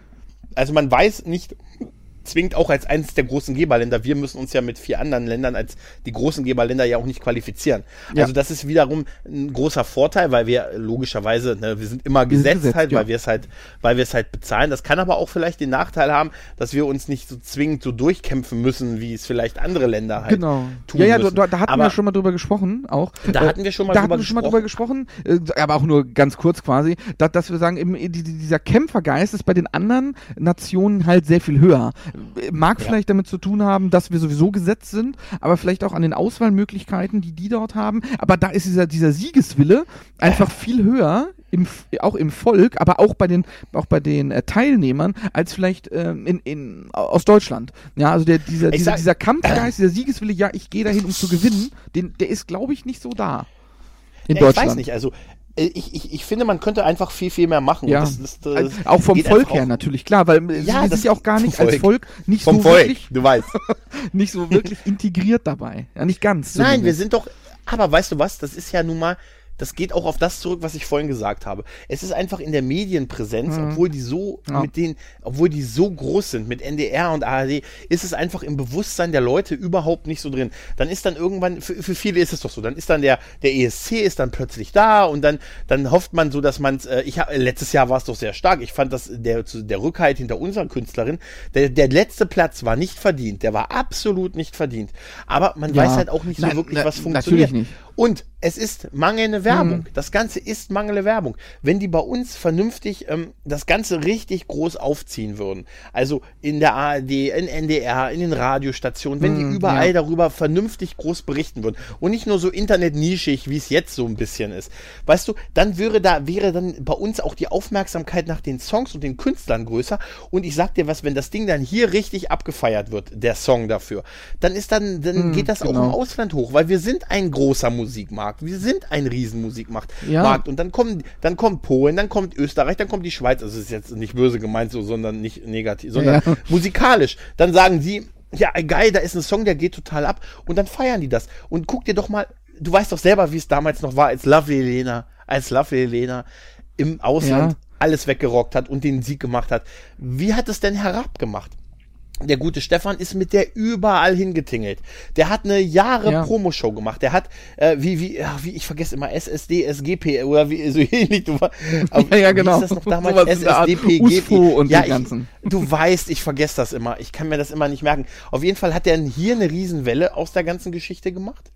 Also man weiß nicht, zwingt auch als eines der großen Geberländer. Wir müssen uns ja mit vier anderen Ländern als die großen Geberländer ja auch nicht qualifizieren. Ja. Also das ist wiederum ein großer Vorteil, weil wir logischerweise, ne, wir sind immer gesetzt gesetzt, halt, ja. weil wir es halt, weil wir es halt bezahlen. Das kann aber auch vielleicht den Nachteil haben, dass wir uns nicht so zwingend so durchkämpfen müssen, wie es vielleicht andere Länder halt Genau. tun Ja, ja, müssen. da, da hatten aber, wir schon mal drüber gesprochen, auch. Da Äh, hatten wir schon mal da drüber hatten wir schon mal drüber gesprochen, äh, aber auch nur ganz kurz quasi, da, dass wir sagen, eben, die- die- dieser Kämpfergeist ist bei den anderen Nationen halt sehr viel höher. Mag vielleicht damit zu tun haben, dass wir sowieso gesetzt sind, aber vielleicht auch an den Auswahlmöglichkeiten, die die dort haben. Aber da ist dieser, dieser Siegeswille einfach viel höher, im, auch im Volk, aber auch bei den, auch bei den äh, Teilnehmern, als vielleicht ähm, in, in, aus Deutschland. Ja, also der, dieser, Ich dieser, sag- dieser Kampfgeist, dieser Siegeswille, ja, ich gehe dahin, um zu gewinnen, den, der ist, glaube ich, nicht so da. In Ja, ich Deutschland. weiß nicht, also äh, ich, ich, ich finde, man könnte einfach viel, viel mehr machen. Ja, das, das, das auch vom Volk her auch natürlich, klar, weil äh, Ja, das- sind ja auch gar nicht vom als Volk. Volk nicht Vom so Volk, wirklich, du weißt. nicht so wirklich integriert dabei. Ja, nicht ganz. Nein, wir sind doch, aber weißt du was, das ist ja nun mal, das geht auch auf das zurück, was ich vorhin gesagt habe. Es ist einfach in der Medienpräsenz, obwohl die so Mhm. Ja. mit denen, obwohl die so groß sind mit NDR und ARD, ist es einfach im Bewusstsein der Leute überhaupt nicht so drin. Dann ist dann irgendwann, für, für viele ist es doch so, dann ist dann der, der ESC ist dann plötzlich da und dann, dann hofft man so, dass man es, äh, ich hab, letztes Jahr war es doch sehr stark. Ich fand das, der, der Rückhalt hinter unserer Künstlerin, der, der letzte Platz war nicht verdient, der war absolut nicht verdient. Aber man Ja. weiß halt auch nicht so Nein, wirklich, na- was natürlich funktioniert. nicht. Und es ist mangelnde Werbung. Mhm. Das Ganze ist mangelnde Werbung. Wenn die bei uns vernünftig ähm, das Ganze richtig groß aufziehen würden, also in der ARD, in NDR, in den Radiostationen, wenn Mhm, die überall ja. darüber vernünftig groß berichten würden und nicht nur so internetnischig, wie es jetzt so ein bisschen ist, weißt du, dann wäre da wäre dann bei uns auch die Aufmerksamkeit nach den Songs und den Künstlern größer. Und ich sag dir was, wenn das Ding dann hier richtig abgefeiert wird, der Song dafür, dann ist dann dann geht das auch genau. im Ausland hoch, weil wir sind ein großer Musikmarkt. Wir sind ein Riesenmusikmarkt. Ja. Und dann kommen, dann kommt Polen, dann kommt Österreich, dann kommt die Schweiz. Also ist jetzt nicht böse gemeint, so, sondern nicht negativ, sondern Ja. musikalisch. Dann sagen sie, ja, geil, da ist ein Song, der geht total ab. Und dann feiern die das. Und guck dir doch mal, du weißt doch selber, wie es damals noch war, als Lovely Lena, als Lovely Lena im Ausland Ja. alles weggerockt hat und den Sieg gemacht hat. Wie hat es denn herabgemacht? Der gute Stefan ist mit der überall hingetingelt. Der hat eine Jahre Ja. Promoshow gemacht. Der hat, äh, wie, wie, ja, wie, ich vergesse immer, SSD, SGP oder wie, so ähnlich. Du, aber Ja, ja, wie genau. hieß das noch damals? Der Art. SSDP, USFO und ja, die ganzen. Ich, du weißt, ich vergesse das immer. Ich kann mir das immer nicht merken. Auf jeden Fall hat er hier eine Riesenwelle aus der ganzen Geschichte gemacht.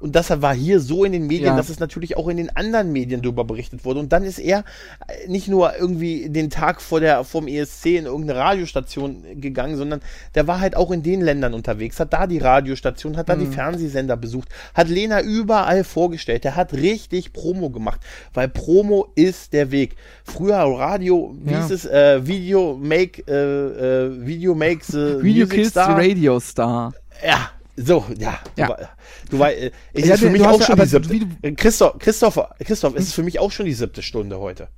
Und das war hier so in den Medien, Ja. dass es natürlich auch in den anderen Medien darüber berichtet wurde. Und dann ist er äh, nicht nur irgendwie den Tag vor der, vom ESC in irgendeine Radiostation gegangen, sondern der war halt auch in den Ländern unterwegs, hat da die Radiostation, hat da Mhm. die Fernsehsender besucht, hat Lena überall vorgestellt. Der hat richtig Promo gemacht, weil Promo ist der Weg. Früher Radio, wie Ja. hieß es, äh, Video Make, äh, äh, Video Makes the Video Kills the Star. Radio Star. Ja, so, ja. Ja. Du, wei- du weißt, äh, es Ja, ist für mich auch schon die siebte. Äh, Christoph, Christoph, Christoph, es ist für mich auch schon die siebte Stunde heute.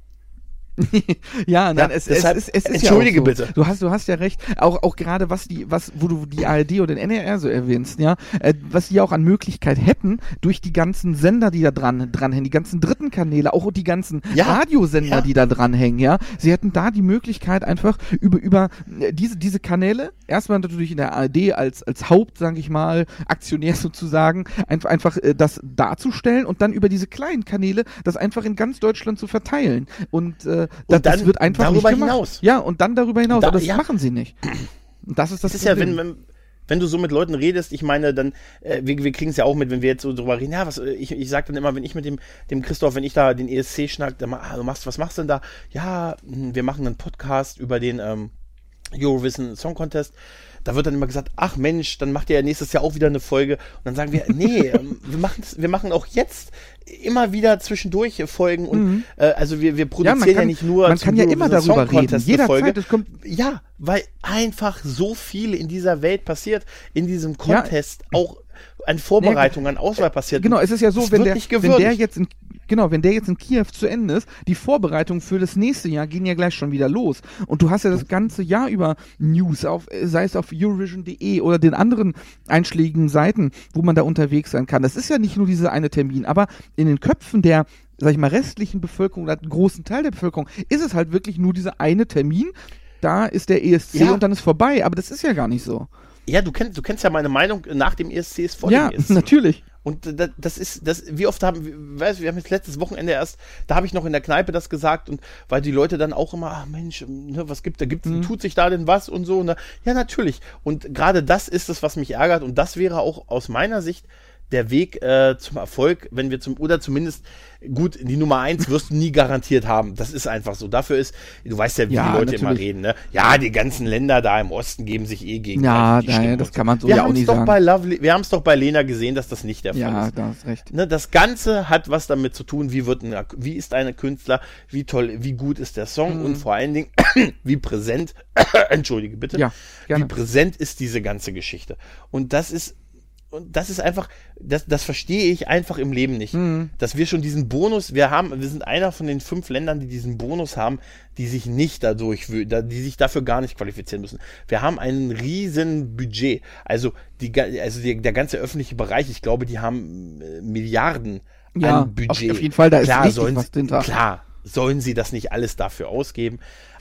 Ja, nein, Ja, es, deshalb- es, es, es ist entschuldige ja so. bitte. Du hast, du hast ja recht. Auch, auch gerade was die, was, wo du die ARD oder den NRR so erwähnst, ja, äh, was die auch an Möglichkeit hätten durch die ganzen Sender, die da dran dranhängen, die ganzen dritten Kanäle, auch die ganzen Ja, Radiosender, ja. die da dranhängen, ja. Sie hätten da die Möglichkeit einfach über über äh, diese diese Kanäle erstmal natürlich in der ARD als als Haupt, sage ich mal, Aktionär sozusagen einfach einfach äh, das darzustellen und dann über diese kleinen Kanäle das einfach in ganz Deutschland zu verteilen und äh, das, das dann wird einfach darüber nicht hinaus. Ja, und dann darüber hinaus. Da- aber das ja. machen sie nicht. Und das ist das, Das ist ja, Problem. wenn, wenn, wenn du so mit Leuten redest, ich meine, dann, äh, wir, wir kriegen es ja auch mit, wenn wir jetzt so drüber reden, ja, was, äh, ich, ich sag dann immer, wenn ich mit dem, dem Christoph, wenn ich da den ESC schnack, dann ah, du machst, was machst du denn da? Ja, hm, wir machen einen Podcast über den ähm, Eurovision Song Contest. Da wird dann immer gesagt, ach Mensch, dann macht ihr ja nächstes Jahr auch wieder eine Folge. Und dann sagen wir, nee, ähm, wir, machen's, wir machen auch jetzt immer wieder zwischendurch Folgen. Und äh, also wir, wir Mhm. ja, produzieren ja, kann, nicht nur man kann ja immer darüber reden. Jederzeit, es kommt, Ja, weil einfach so viel in dieser Welt passiert, in diesem Contest auch an Vorbereitung, an Auswahl passiert. Genau, es ist ja so, Das wenn der, wenn der jetzt in, genau, wenn der jetzt in Kiew zu Ende ist, die Vorbereitungen für das nächste Jahr gehen ja gleich schon wieder los. Und du hast ja das ganze Jahr über News, auf, sei es auf Eurovision.de oder den anderen einschlägigen Seiten, wo man da unterwegs sein kann. Das ist ja nicht nur dieser eine Termin, aber in den Köpfen der sag ich mal, restlichen Bevölkerung oder einen großen Teil der Bevölkerung ist es halt wirklich nur dieser eine Termin. Da ist der ESC Ja. und dann ist vorbei, aber das ist ja gar nicht so. Ja, du kennst, du kennst ja meine Meinung nach dem ESC ist vor ja, dem ESC. natürlich. Und da- das ist, das, wie oft haben, wir- weißt du, wir haben jetzt letztes Wochenende erst, da habe ich noch in der Kneipe das gesagt und weil die Leute dann auch immer, ach Mensch, ne, was gibt da, gibt, Mhm. tut sich da denn was und so, ne? Ja, natürlich. Und gerade das ist es, was mich ärgert und das wäre auch aus meiner Sicht der Weg äh, zum Erfolg, wenn wir zum, oder zumindest gut, die Nummer eins wirst du nie garantiert haben. Das ist einfach so. Dafür ist, du weißt ja, wie Ja, die Leute natürlich. immer reden, ne? Ja, die ganzen Länder da im Osten geben sich eh gegen. Ja, nein, das kann man so wir ja auch nicht doch sagen. Bei Lovely, wir haben es doch bei Lena gesehen, dass das nicht der Fall Ja, ist. da hast recht. Ne, das Ganze hat was damit zu tun, wie wird ein, wie ist ein Künstler, wie toll, wie gut ist der Song Mhm. und vor allen Dingen, wie präsent, entschuldige bitte, Ja, wie präsent ist diese ganze Geschichte. Und das ist, und das ist einfach, das, das verstehe ich einfach im Leben nicht. Mhm. Dass wir schon diesen Bonus, wir haben, wir sind einer von den fünf Ländern, die diesen Bonus haben, die sich nicht dadurch, die sich dafür gar nicht qualifizieren müssen. Wir haben ein riesen Budget. Also, die, also die, der ganze öffentliche Bereich, ich glaube, die haben äh, Milliarden Ja, an Budget. auf- auf jeden Fall, da ist klar, sollen was sie, dahinter. Klar, sollen sie das nicht alles dafür ausgeben.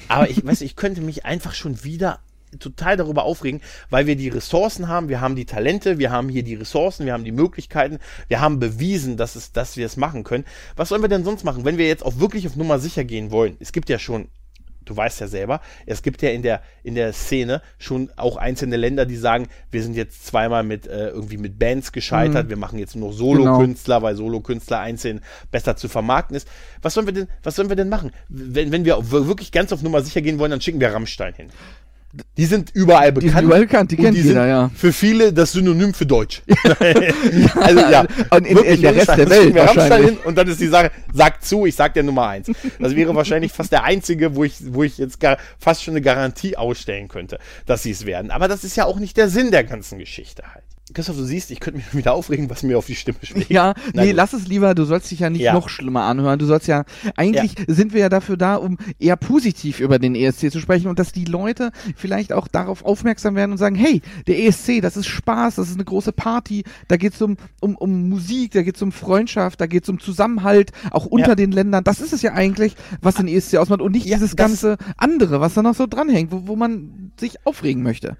Aber ich weiß, ich könnte mich einfach schon wieder total darüber aufregen, weil wir die Ressourcen haben, wir haben die Talente, wir haben hier die Ressourcen, wir haben die Möglichkeiten, wir haben bewiesen, dass, es, dass wir es machen können. Was sollen wir denn sonst machen, wenn wir jetzt auch wirklich auf Nummer sicher gehen wollen? Es gibt ja schon du weißt ja selber, es gibt ja in der, in der Szene schon auch einzelne Länder, die sagen, wir sind jetzt zweimal mit äh, irgendwie mit Bands gescheitert, wir machen jetzt nur noch Solo-Künstler, weil Solo-Künstler einzeln besser zu vermarkten ist. Was sollen wir denn, was sollen wir denn machen? Wenn, wenn wir wirklich ganz auf Nummer sicher gehen wollen, dann schicken wir Rammstein hin. Die sind überall Die bekannt. sind überall bekannt, die kennt jeder, sind ja. Für viele das Synonym für Deutsch. also ja. Und in- in der Rest der Dann Welt wahrscheinlich. hin und dann ist die Sache, sagt zu, ich sag der Nummer eins. Das wäre wahrscheinlich fast der einzige, wo ich, wo ich jetzt gar, fast schon eine Garantie ausstellen könnte, dass sie es werden. Aber das ist ja auch nicht der Sinn der ganzen Geschichte halt. Christoph, du siehst, ich könnte mich wieder aufregen, was mir auf die Stimme schlägt. Ja, Na nee, gut. lass es lieber, du sollst dich ja nicht Ja. noch schlimmer anhören. Du sollst ja, eigentlich sind wir ja dafür da, um eher positiv über den ESC zu sprechen und dass die Leute vielleicht auch darauf aufmerksam werden und sagen, hey, der ESC, das ist Spaß, das ist eine große Party, da geht's um, um, um Musik, da geht's um Freundschaft, da geht's um Zusammenhalt, auch unter Ja. den Ländern. Das ist es ja eigentlich, was den ESC ausmacht und nicht Ja, dieses ganze andere, was da noch so dranhängt, wo, wo man sich aufregen möchte.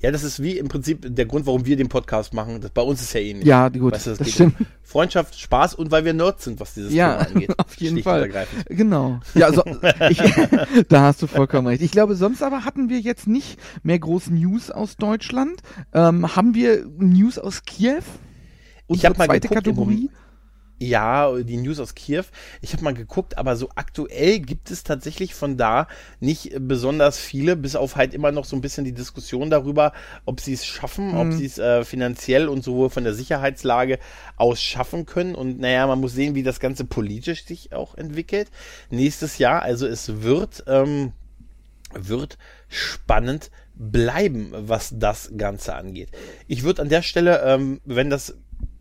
Ja, das ist wie im Prinzip der Grund, warum wir den Podcast machen. Das, bei uns ist ja ähnlich. Ja, gut, Weißt du, das geht stimmt. Um Freundschaft, Spaß und weil wir Nerds sind, was dieses Ja, Thema angeht. auf jeden Schlicht Fall. Genau. Ja, so, ich, da hast du vollkommen recht. Ich glaube, sonst aber hatten wir jetzt nicht mehr groß News aus Deutschland. Ähm, haben wir News aus Kiew? Unsere hab mal zweite geguckt, im Kategorie? Ja, die News aus Kiew. Ich habe mal geguckt, aber so aktuell gibt es tatsächlich von da nicht besonders viele, bis auf halt immer noch so ein bisschen die Diskussion darüber, ob sie es schaffen, ob sie es äh, finanziell und sowohl von der Sicherheitslage aus schaffen können. Und naja, man muss sehen, wie das Ganze politisch sich auch entwickelt. Nächstes Jahr, also es wird, ähm, wird spannend bleiben, was das Ganze angeht. Ich würde an der Stelle, ähm, wenn das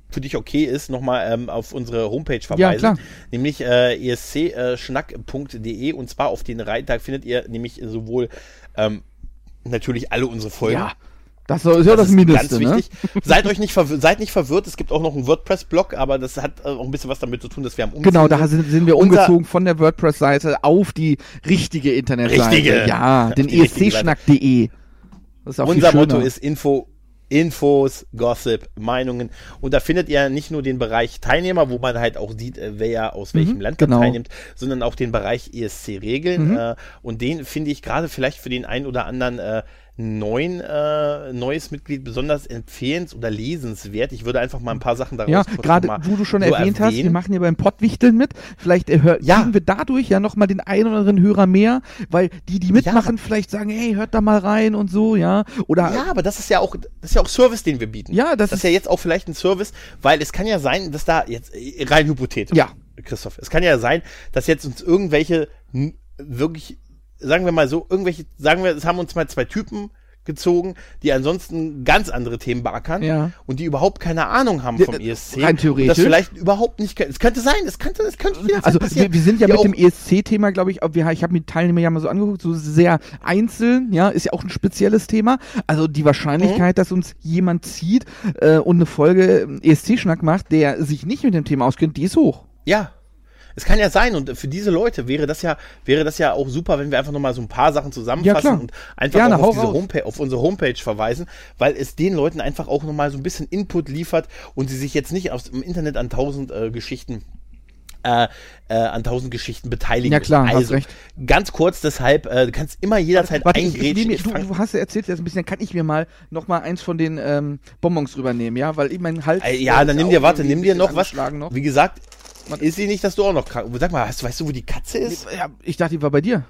für dich okay ist, nochmal ähm, auf unsere Homepage verweisen. klar. Nämlich äh, escschnack.de und zwar auf den Reitag findet ihr nämlich sowohl ähm, natürlich alle unsere Folgen. Ja. Das ist ja das, ist Mindeste, ne? Seid euch nicht verwirrt, seid nicht verwirrt, es gibt auch noch einen WordPress-Blog, aber das hat äh, auch ein bisschen was damit zu tun, dass wir am Umziehen Genau, da sind, sind wir umgezogen von der WordPress-Seite auf die richtige Internetseite. Richtige. Ja, den escschnack.de. Das Unser Motto ist Info, Infos, Gossip, Meinungen. Und da findet ihr nicht nur den Bereich Teilnehmer, wo man halt auch sieht, äh, wer aus welchem Land da genau. teilnimmt, sondern auch den Bereich ESC-Regeln. Äh, und den finde ich gerade vielleicht für den einen oder anderen äh, neuen, äh, neues Mitglied besonders empfehlens- oder lesenswert. Ich würde einfach mal ein paar Sachen daraus Ja, gerade wo du schon so erwähnt hast, wir erwähnen. machen ja beim Pottwichteln mit. Vielleicht äh, hör, Ja. wir dadurch ja nochmal den einen oder anderen Hörer mehr, weil die, die mitmachen, vielleicht sagen, hey, hört da mal rein und so, ja. Oder Ja, aber das ist ja auch, das ist ja auch Service, den wir bieten. Ja, das das ist ja jetzt auch vielleicht ein Service, weil es kann ja sein, dass da jetzt äh, rein hypothetisch. Ja. Christoph, es kann ja sein, dass jetzt uns irgendwelche wirklich, sagen wir mal so, irgendwelche, sagen wir, es haben uns mal zwei Typen gezogen, die ansonsten ganz andere Themen beackern Ja. und die überhaupt keine Ahnung haben Ja, vom äh, ESC. rein theoretisch. das vielleicht überhaupt nicht, es könnte sein, es könnte, es könnte jederzeit Also wir, wir sind ja Die mit dem ESC-Thema, glaube ich, wir, ich habe mir die Teilnehmer ja mal so angeguckt, so sehr einzeln, ja, ist ja auch ein spezielles Thema. Also die Wahrscheinlichkeit, Mhm. dass uns jemand zieht äh, und eine Folge ähm, ESC-Schnack macht, der sich nicht mit dem Thema auskennt, die ist hoch. Ja. Es kann ja sein und für diese Leute wäre das ja wäre das ja auch super, wenn wir einfach noch mal so ein paar Sachen Ja, zusammenfassen klar. und einfach Gerne, auf, diese. Homepage, auf unsere Homepage verweisen, weil es den Leuten einfach auch noch mal so ein bisschen Input liefert und sie sich jetzt nicht aus dem Internet an tausend äh, Geschichten äh, äh, an tausend Geschichten beteiligen. Ja, klar, müssen. hast also, recht. Ganz kurz deshalb, äh, du kannst immer jederzeit Warte, ich, ich Ich du, fang- du hast ja erzählt jetzt ein bisschen, kann ich mir mal noch mal eins von den ähm, Bonbons rübernehmen, ja, weil ich mein Hals. Äh, ja, dann nimm dir, warte, nimm dir noch was. Noch. Wie gesagt, Warte. ist sie nicht, dass du auch noch krank Sag mal, hast, weißt du, wo die Katze ist? Ja, ich dachte, die war bei dir.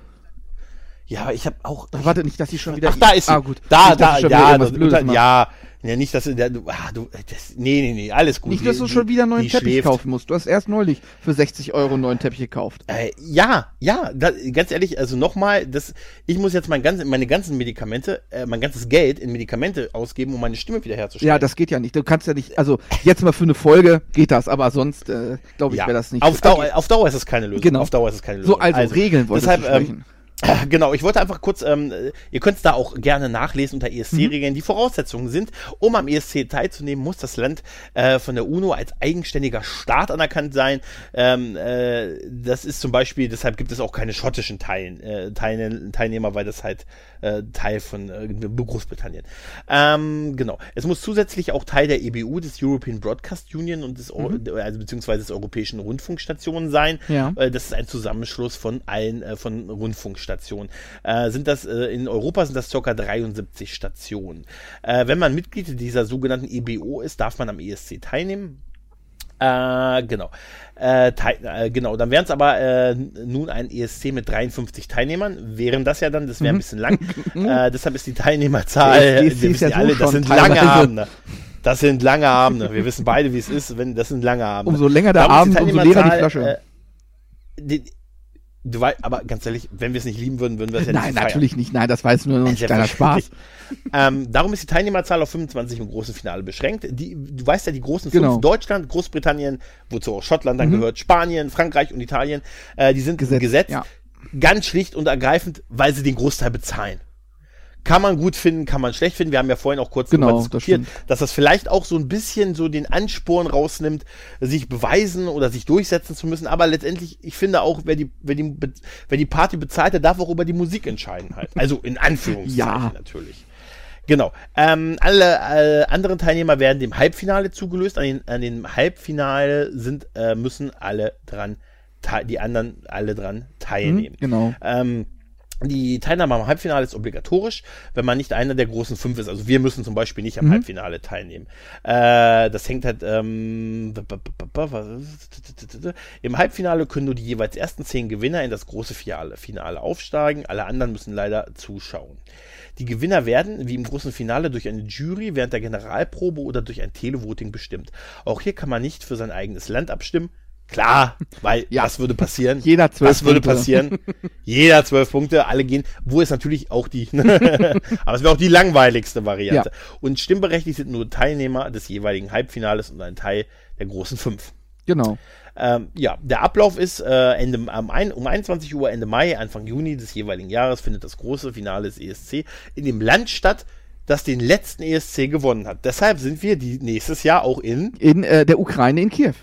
Ja, aber ich habe auch. Ach, warte nicht, dass sie schon wieder. Ach, da ist sie. Ah, gut. Da, dass da, ja, das, ja, ja, nicht, dass du, du, ah, du, das, nee, nee, nee, alles gut. Nicht, dass du schon wieder einen neuen Teppich schläft. kaufen musst. Du hast erst neulich für 60 Euro einen neuen Teppich gekauft. Äh, ja, ja, da, ganz ehrlich, also nochmal, das, ich muss jetzt mein ganz, meine ganzen Medikamente, äh, mein ganzes Geld in Medikamente ausgeben, um meine Stimme wiederherzustellen. Ja, das geht ja nicht. Du kannst ja nicht, also jetzt mal für eine Folge geht das, aber sonst äh, glaube ich, ja. wäre das nicht. Auf Dauer, Okay. auf Dauer ist es keine Lösung. Genau. Auf Dauer ist es keine Lösung. So, also, Regeln wolltest deshalb, du ähm, sprechen. Genau, ich wollte einfach kurz, ähm, ihr könnt es da auch gerne nachlesen unter Mhm. ESC-Regeln. Die Voraussetzungen sind, um am ESC teilzunehmen, muss das Land äh, von der UNO als eigenständiger Staat anerkannt sein. Ähm, äh, das ist zum Beispiel, deshalb gibt es auch keine schottischen Teil, äh, Teilne Teilnehmer, weil das halt äh, Teil von äh, Großbritannien. Ähm, genau. Es muss zusätzlich auch Teil der EBU, des European Broadcast Union und des, Eu- also beziehungsweise des Europäischen Rundfunkstationen sein. Mhm. Ja. Äh, das ist ein Zusammenschluss von allen äh, von Rundfunkstationen. Äh, sind das äh, in Europa sind das ca. 73 Stationen. Äh, wenn man Mitglied dieser sogenannten EBO ist, darf man am ESC teilnehmen. Äh, genau. Äh, äh, genau, dann wären es aber äh, nun ein ESC mit 53 Teilnehmern. Wären das ja dann, das wäre ein bisschen lang. äh, deshalb ist die Teilnehmerzahl, ist wissen ja alle, das sind lange Abende. Das sind lange Abende. Wir wissen beide, wie es ist, wenn das sind lange Abende. Umso länger der die Abend, umso leerer die Flasche. Äh, die, du weißt, aber ganz ehrlich, wenn wir es nicht lieben würden, würden wir es ja Nein, nicht feiern. natürlich nicht. Nein, das war jetzt nur ein kleiner Spaß. Ähm, darum ist die Teilnehmerzahl auf 25 im großen Finale beschränkt. Die, du weißt ja, die großen Genau. fünf, Deutschland, Großbritannien, wozu auch Schottland dann gehört, Spanien, Frankreich und Italien, äh, die sind Gesetzt, gesetzt. ja. Ganz schlicht und ergreifend, weil sie den Großteil bezahlen. Kann man gut finden, kann man schlecht finden. Wir haben ja vorhin auch kurz Genau, darüber das diskutiert, stimmt. dass das vielleicht auch so ein bisschen so den Ansporn rausnimmt, sich beweisen oder sich durchsetzen zu müssen. Aber letztendlich, ich finde auch, wer die, wer die, wer die Party bezahlt, der darf auch über die Musik entscheiden halt. Also in Anführungszeichen Ja. natürlich. Genau. Ähm, alle äh, anderen Teilnehmer werden dem Halbfinale zugelöst. An, den, an dem Halbfinale sind, äh, müssen alle dran, die anderen alle dran teilnehmen. Mhm, genau. Ähm, die Teilnahme am Halbfinale ist obligatorisch, wenn man nicht einer der großen fünf ist. Also wir müssen zum Beispiel nicht am Mhm. Halbfinale teilnehmen. Äh, das hängt halt ähm, im Halbfinale können nur die jeweils ersten zehn Gewinner in das große Finale, Finale aufsteigen. Alle anderen müssen leider zuschauen. Die Gewinner werden, wie im großen Finale, durch eine Jury während der Generalprobe oder durch ein Televoting bestimmt. Auch hier kann man nicht für sein eigenes Land abstimmen. Klar, weil Ja. was würde passieren? Jeder zwölf Was würde Punkte. passieren? Jeder zwölf Punkte, alle gehen, wo ist natürlich auch die, aber es wäre auch die langweiligste Variante. Und stimmberechtigt sind nur Teilnehmer des jeweiligen Halbfinales und ein Teil der großen fünf. Genau. Ähm, ja, der Ablauf ist äh, Ende, am ein, um 21 Uhr Ende Mai, Anfang Juni des jeweiligen Jahres findet das große Finale des ESC in dem Land statt, das den letzten ESC gewonnen hat. Deshalb sind wir die nächstes Jahr auch in In äh, der Ukraine in Kiew.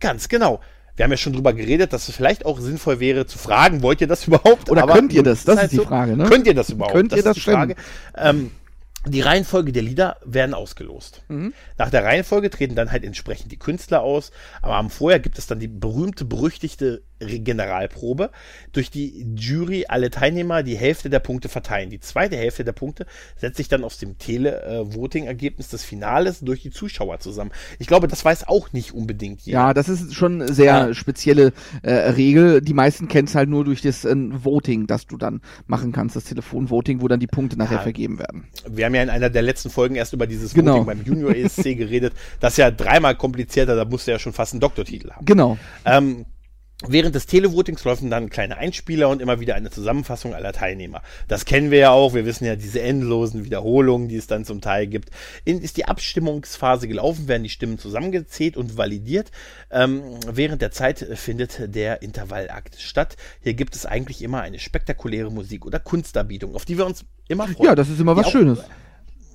Ganz genau. Wir haben ja schon drüber geredet, dass es vielleicht auch sinnvoll wäre zu fragen, wollt ihr das überhaupt? Oder könnt ihr das? Das ist die Frage, ne? Könnt ihr das überhaupt? Könnt ihr das ist die Frage. Ähm, die Reihenfolge der Lieder werden ausgelost. Mhm. Nach der Reihenfolge treten dann halt entsprechend die Künstler aus, aber am Vorher gibt es dann die berühmte, berüchtigte Generalprobe, durch die Jury alle Teilnehmer die Hälfte der Punkte verteilen. Die zweite Hälfte der Punkte setzt sich dann aus dem Tele-Voting-Ergebnis des Finales durch die Zuschauer zusammen. Ich glaube, das weiß auch nicht unbedingt jeder. Ja, das ist schon eine sehr Ja. spezielle äh, Regel. Die meisten kennen es halt nur durch das äh, Voting, das du dann machen kannst, das Telefonvoting, wo dann die Punkte nachher Ja. vergeben werden. Wir haben ja in einer der letzten Folgen erst über dieses Genau. Voting beim Junior ESC geredet. Das ist ja dreimal komplizierter, da musst du ja schon fast einen Doktortitel haben. Genau. Ähm, während des Televotings laufen dann kleine Einspieler und immer wieder eine Zusammenfassung aller Teilnehmer. Das kennen wir ja auch. Wir wissen ja diese endlosen Wiederholungen, die es dann zum Teil gibt. In, ist die Abstimmungsphase gelaufen, werden die Stimmen zusammengezählt und validiert. Ähm, während der Zeit findet der Intervallakt statt. Hier gibt es eigentlich immer eine spektakuläre Musik- oder Kunstdarbietung, auf die wir uns immer freuen. Ja, das ist immer was Schönes.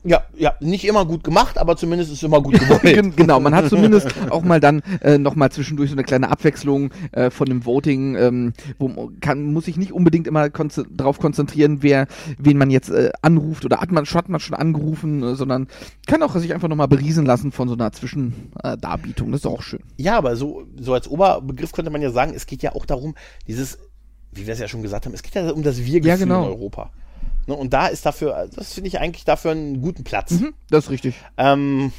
Ja, ja, nicht immer gut gemacht, aber zumindest ist immer gut gewollt. Gen- genau, man hat zumindest auch mal dann äh, nochmal zwischendurch so eine kleine Abwechslung äh, von dem Voting, ähm, wo man kann, muss sich nicht unbedingt immer konze darauf konzentrieren, wer, wen man jetzt äh, anruft oder hat man, hat man schon angerufen, äh, sondern kann auch sich einfach nochmal beriesen lassen von so einer Zwischendarbietung. Das ist auch schön. Ja, aber so, so als Oberbegriff könnte man ja sagen, es geht ja auch darum, dieses, wie wir es ja schon gesagt haben, es geht ja um das Wir-Gefühl Ja, genau. in Europa. Ne, und da ist dafür, das finde ich eigentlich dafür einen guten Platz. Mhm, das ist richtig. Ähm,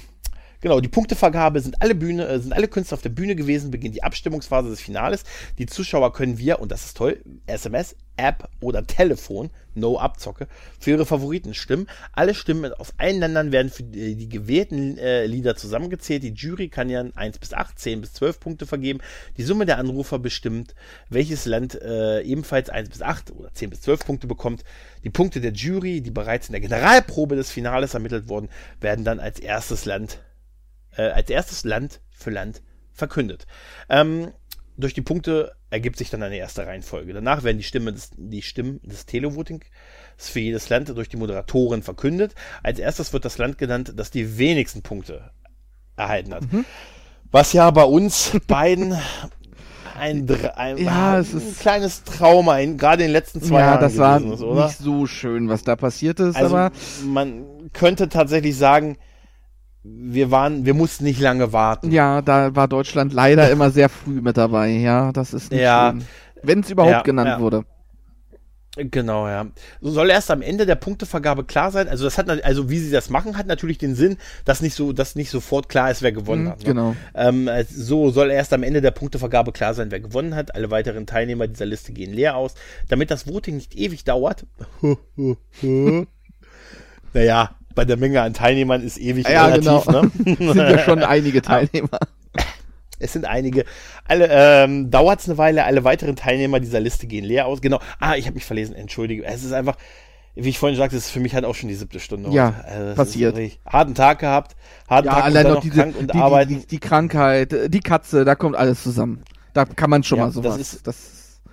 genau, die Punktevergabe sind alle Bühne, äh, sind alle Künstler auf der Bühne gewesen, beginnt die Abstimmungsphase des Finales. Die Zuschauer können wir, und das ist toll, SMS, App oder Telefon, no Abzocke, für ihre Favoriten stimmen. Alle Stimmen aus allen Ländern werden für die, die gewählten äh, Lieder zusammengezählt. Die Jury kann ja 1 bis 8, 10 bis 12 Punkte vergeben. Die Summe der Anrufer bestimmt, welches Land äh, ebenfalls 1 bis 8 oder 10 bis 12 Punkte bekommt. Die Punkte der Jury, die bereits in der Generalprobe des Finales ermittelt wurden, werden dann als erstes Land äh, als erstes Land für Land verkündet. Ähm, durch die Punkte ergibt sich dann eine erste Reihenfolge. Danach werden die Stimmen des, die Stimmen des Televotings für jedes Land durch die Moderatoren verkündet. Als erstes wird das Land genannt, das die wenigsten Punkte erhalten hat. Was ja bei uns beiden ein, ein, Ja, ein es ist- kleines Trauma in, gerade in den letzten zwei ja, Jahren das war ist, oder? nicht so schön, was da passiert ist, Also aber man könnte tatsächlich sagen, wir waren, wir mussten nicht lange warten. ja, da war Deutschland leider immer sehr früh mit dabei. Ja, das ist nicht Ja. Wenn es überhaupt Ja, genannt ja. wurde. Genau, ja. So soll erst am Ende der Punktevergabe klar sein. Also das hat, also wie sie das machen, hat natürlich den Sinn, dass nicht so, dass nicht sofort klar ist, wer gewonnen Mhm, hat. Ne? genau. Ähm, so soll erst am Ende der Punktevergabe klar sein, wer gewonnen hat. Alle weiteren Teilnehmer dieser Liste gehen leer aus, damit das Voting nicht ewig dauert. naja, bei der Menge an Teilnehmern ist ewig Ja, relativ, genau. ne? Sind ja schon einige Teilnehmer. Es sind einige. Alle ähm, dauert es eine Weile. Alle weiteren Teilnehmer dieser Liste gehen leer aus. Genau. Ah, ich habe mich verlesen. Entschuldige. Es ist einfach, wie ich vorhin sagte, es ist für mich halt auch schon die siebte Stunde. Ja. Also, passiert. Harten Tag gehabt. Harten Ja, Tag allein noch diese, krank und die, arbeiten. die, die, die Krankheit, äh, die Katze, da kommt alles zusammen. Da kann man schon Ja, mal sowas. das ist- das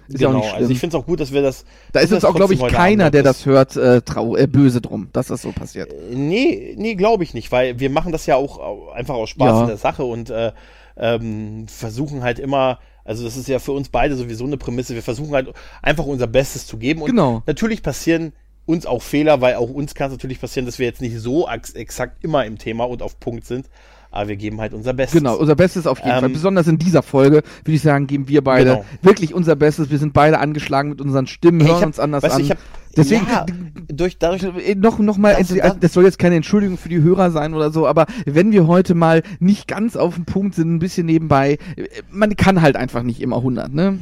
ist ja auch genau. nicht schlimm. Also ich finde es auch gut, dass wir das. da ist das auch, glaube ich, keiner, Abend der das hört, äh, trau äh, böse drum, dass das so passiert. Nee, nee, glaube ich nicht, weil wir machen das ja auch au- einfach aus Spaß Ja. in der Sache und äh, ähm, versuchen halt immer, also das ist ja für uns beide sowieso eine Prämisse, wir versuchen halt einfach unser Bestes zu geben und Genau. natürlich passieren uns auch Fehler, weil auch uns kann es natürlich passieren, dass wir jetzt nicht so ex exakt immer im Thema und auf Punkt sind, aber wir geben halt unser Bestes. Genau, unser Bestes auf jeden Ähm, Fall. Besonders in dieser Folge, würde ich sagen, geben wir beide Genau. wirklich unser Bestes. Wir sind beide angeschlagen mit unseren Stimmen, Ich hören hab- uns anders weißt an. ich hab, Deswegen, ja, durch, dadurch, Äh, noch, noch mal, Das- das, das- das soll jetzt keine Entschuldigung für die Hörer sein oder so, aber wenn wir heute mal nicht ganz auf dem Punkt sind, ein bisschen nebenbei, äh, man kann halt einfach nicht immer 100, ne?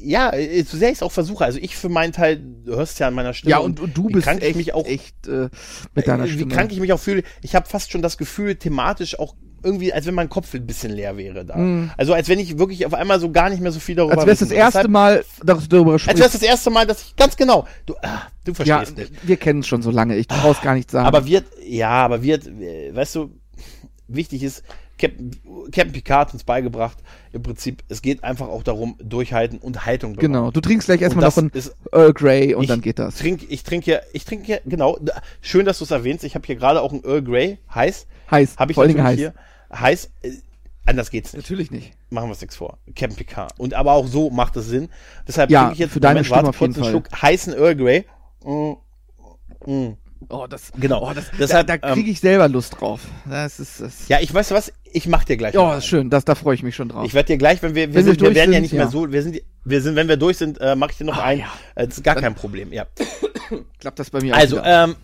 Ja, äh, so sehr ich es auch versuche, also ich für meinen Teil, du hörst ja an meiner Stimme. Ja, und, und du bist krank echt, ich mich auch echt äh, mit deiner Äh, Stimme. Wie krank ich mich auch fühle. Ich habe fast schon das Gefühl, thematisch auch irgendwie, als wenn mein Kopf ein bisschen leer wäre da. Mm. Also als wenn ich wirklich auf einmal so gar nicht mehr so viel darüber Als wäre es das erste Deshalb- Mal dar- darüber Als wäre sprichst. es das erste Mal, dass ich, ganz genau, du, ah, du Ja, verstehst nicht. wir kennen es schon so lange, ich brauch's gar nicht sagen. Aber wird, ja, aber wird, äh, weißt du, wichtig ist, Captain, Captain Picard hat uns beigebracht, im Prinzip, es geht einfach auch darum, durchhalten und Haltung bewahren. genau, du trinkst gleich erstmal noch das ein ist- Earl Grey und ich dann geht das. Trink, ich trinke ja, ich trinke ja, genau, schön, dass du es erwähnst, ich habe hier gerade auch ein Earl Grey, heiß, Heiß, habe ich vor natürlich heiß. hier, heiß, äh, anders geht's nicht. Natürlich nicht. machen wir uns nichts vor. Captain Picard. Und aber auch so macht es Sinn. Deshalb Ja, trinke ich jetzt für deine Moment, Stimme warte auf jeden kurz einen Fall. Schluck heißen Earl Grey. Mm, mm. Oh, das, Genau. oh, das, Deshalb, da, da ähm, kriege ich selber Lust drauf. Das ist, das, Ja, ich weiß was, ich mach dir gleich. ja, ist schön, das, da freue ich mich schon drauf. Ich werde dir gleich, wenn wir, wir, Wenn sind, wir durch werden ja sind, nicht ja. mehr so, wir sind, wir sind, wenn wir durch sind, äh, mache ich dir noch Ah, einen. ja. Äh, Das ist gar kein Problem, ja. Klappt das bei mir auch Also, ähm,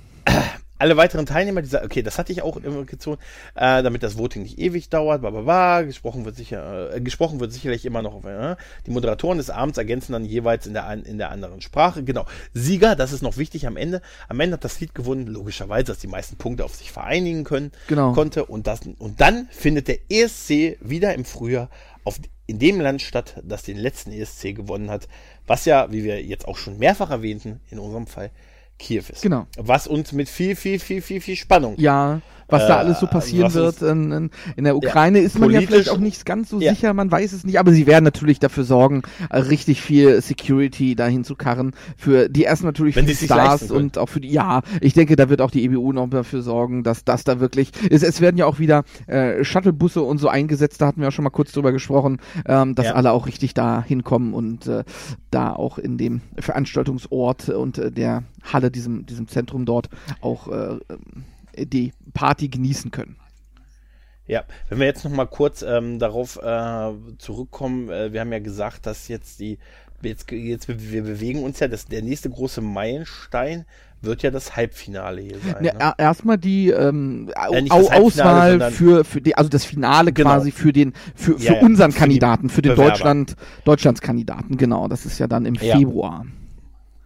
alle weiteren Teilnehmer dieser, okay, das hatte ich auch immer gezogen, äh, damit das Voting nicht ewig dauert, bla, bla, bla, gesprochen wird sicher, äh, gesprochen wird sicherlich immer noch, äh, die Moderatoren des Abends ergänzen dann jeweils in der, in der anderen Sprache, genau. Sieger, das ist noch wichtig am Ende, am Ende hat das Lied gewonnen, logischerweise, dass die meisten Punkte auf sich vereinigen können, Genau. konnte, und das, und dann findet der ESC wieder im Frühjahr auf, in dem Land statt, das den letzten ESC gewonnen hat, was ja, wie wir jetzt auch schon mehrfach erwähnten, in unserem Fall Kiew ist. Genau. Was uns mit viel, viel, viel, viel, viel Spannung. Ja, was da Äh, alles so passieren wird. ist- In, in, in der Ukraine ist man ja vielleicht auch nicht ganz so Ja. sicher, man weiß es nicht, aber sie werden natürlich dafür sorgen, äh, richtig viel Security dahin zu karren. Für die ersten natürlich Wenn für die Stars und auch für die, ja, ich denke, da wird auch die EBU noch dafür sorgen, dass das da wirklich, es, es werden ja auch wieder äh, Shuttlebusse und so eingesetzt, da hatten wir auch schon mal kurz drüber gesprochen, ähm, dass Ja. alle auch richtig da hinkommen und äh, da auch in dem Veranstaltungsort und äh, der Halle, diesem, diesem Zentrum dort auch äh, ähm, die Party genießen können. Ja, wenn wir jetzt noch mal kurz ähm, darauf äh, zurückkommen, äh, wir haben ja gesagt, dass jetzt die, jetzt, jetzt wir bewegen uns ja, das, der nächste große Meilenstein wird ja das Halbfinale hier sein. Ja, ne? er- Erstmal die ähm, Äh, Auswahl für, für die, also das Finale Genau. quasi für den, für, für Ja, ja, unseren für Kandidaten, für den Bewerber. Deutschland, Deutschlandskandidaten, genau. Das ist ja dann im Ja. Februar.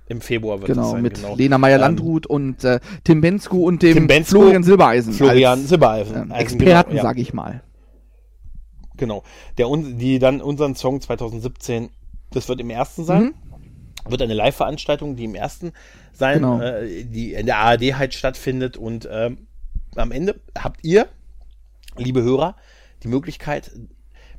Im Februar wird es Genau, sein, mit genau. Lena Meyer-Landrut und äh, Tim Bensko und dem Tim Bensko, Florian Silbereisen. Florian als, Silbereisen. ähm, Also Experten, genau, ja. sage ich mal. Genau. Der, die dann unseren Song 2017, das wird im ersten sein. Mhm. Wird eine Live-Veranstaltung, die im ersten sein, Genau. äh, die in der ARD halt stattfindet. Und ähm, am Ende habt ihr, liebe Hörer, die Möglichkeit,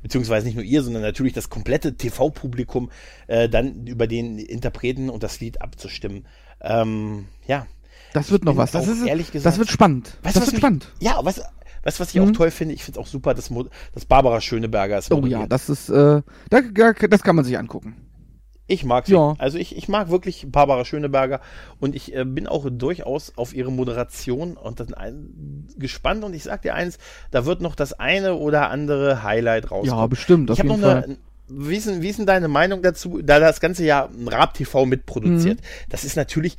beziehungsweise nicht nur ihr, sondern natürlich das komplette TV-Publikum, äh, dann über den Interpreten und das Lied abzustimmen. Ähm, ja. Das wird noch was. Das, ist, ehrlich das gesagt- wird spannend. Weißt das was wird mich- spannend. Ja, weißt, weißt du, was ich Mhm. auch toll finde? Ich finde es auch super, dass, Mo- dass Barbara Schöneberger ist. Oh ja, das ist, äh, da, da, das kann man sich angucken. Ich mag sie. Ja. Also ich, ich mag wirklich Barbara Schöneberger und ich äh, bin auch durchaus auf ihre Moderation und dann ein, gespannt und ich sag dir eins, da wird noch das eine oder andere Highlight rauskommen. Ja, bestimmt. Auf ich habe noch Fall. eine, wie ist, denn, wie ist denn deine Meinung dazu, da das ganze ein Rap TV mitproduziert? Mhm. Das ist natürlich,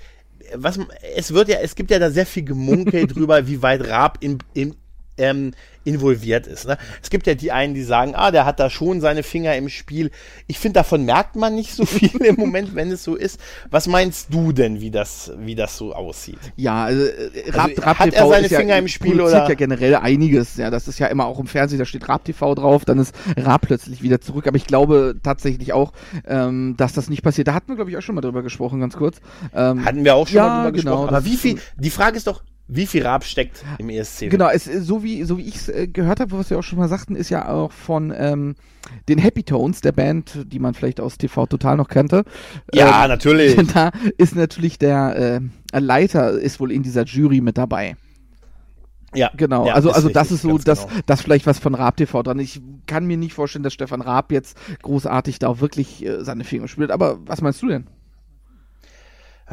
was, es wird ja, es gibt ja da sehr viel Gemunkel drüber, wie weit Raab in, in, ähm, involviert ist. Ne? Es gibt ja die einen, die sagen, ah, der hat da schon seine Finger im Spiel. Ich finde, davon merkt man nicht so viel im Moment, wenn es so ist. Was meinst du denn, wie das, wie das so aussieht? Ja, also, äh, Rap, Also, Rap hat er TV seine ist ja, Finger im Spiel, oder? ja generell einiges. Ja, das ist ja immer auch im Fernsehen, da steht Rap TV drauf, dann ist Rap plötzlich wieder zurück. Aber ich glaube tatsächlich auch, ähm, dass das nicht passiert. Da hatten wir, glaube ich, auch schon mal drüber gesprochen, ganz kurz. Ähm, Hatten wir auch schon Ja, mal drüber genau, gesprochen. Aber wie viel, die Frage ist doch, wie viel Raab steckt im ESC? Genau, es, ist so wie, so wie ich es äh, gehört habe, was wir auch schon mal sagten, ist ja auch von ähm, den Happy Tones, der Band, die man vielleicht aus TV Total noch kannte. Ja, Ähm, natürlich. Da ist natürlich der äh, Leiter ist wohl in dieser Jury mit dabei. Ja, Genau, ja, also, also das ist so, dass genau. das vielleicht was von Raab TV dran. Ich kann mir nicht vorstellen, dass Stefan Raab jetzt großartig da auch wirklich äh, seine Finger spielt. Aber was meinst du denn?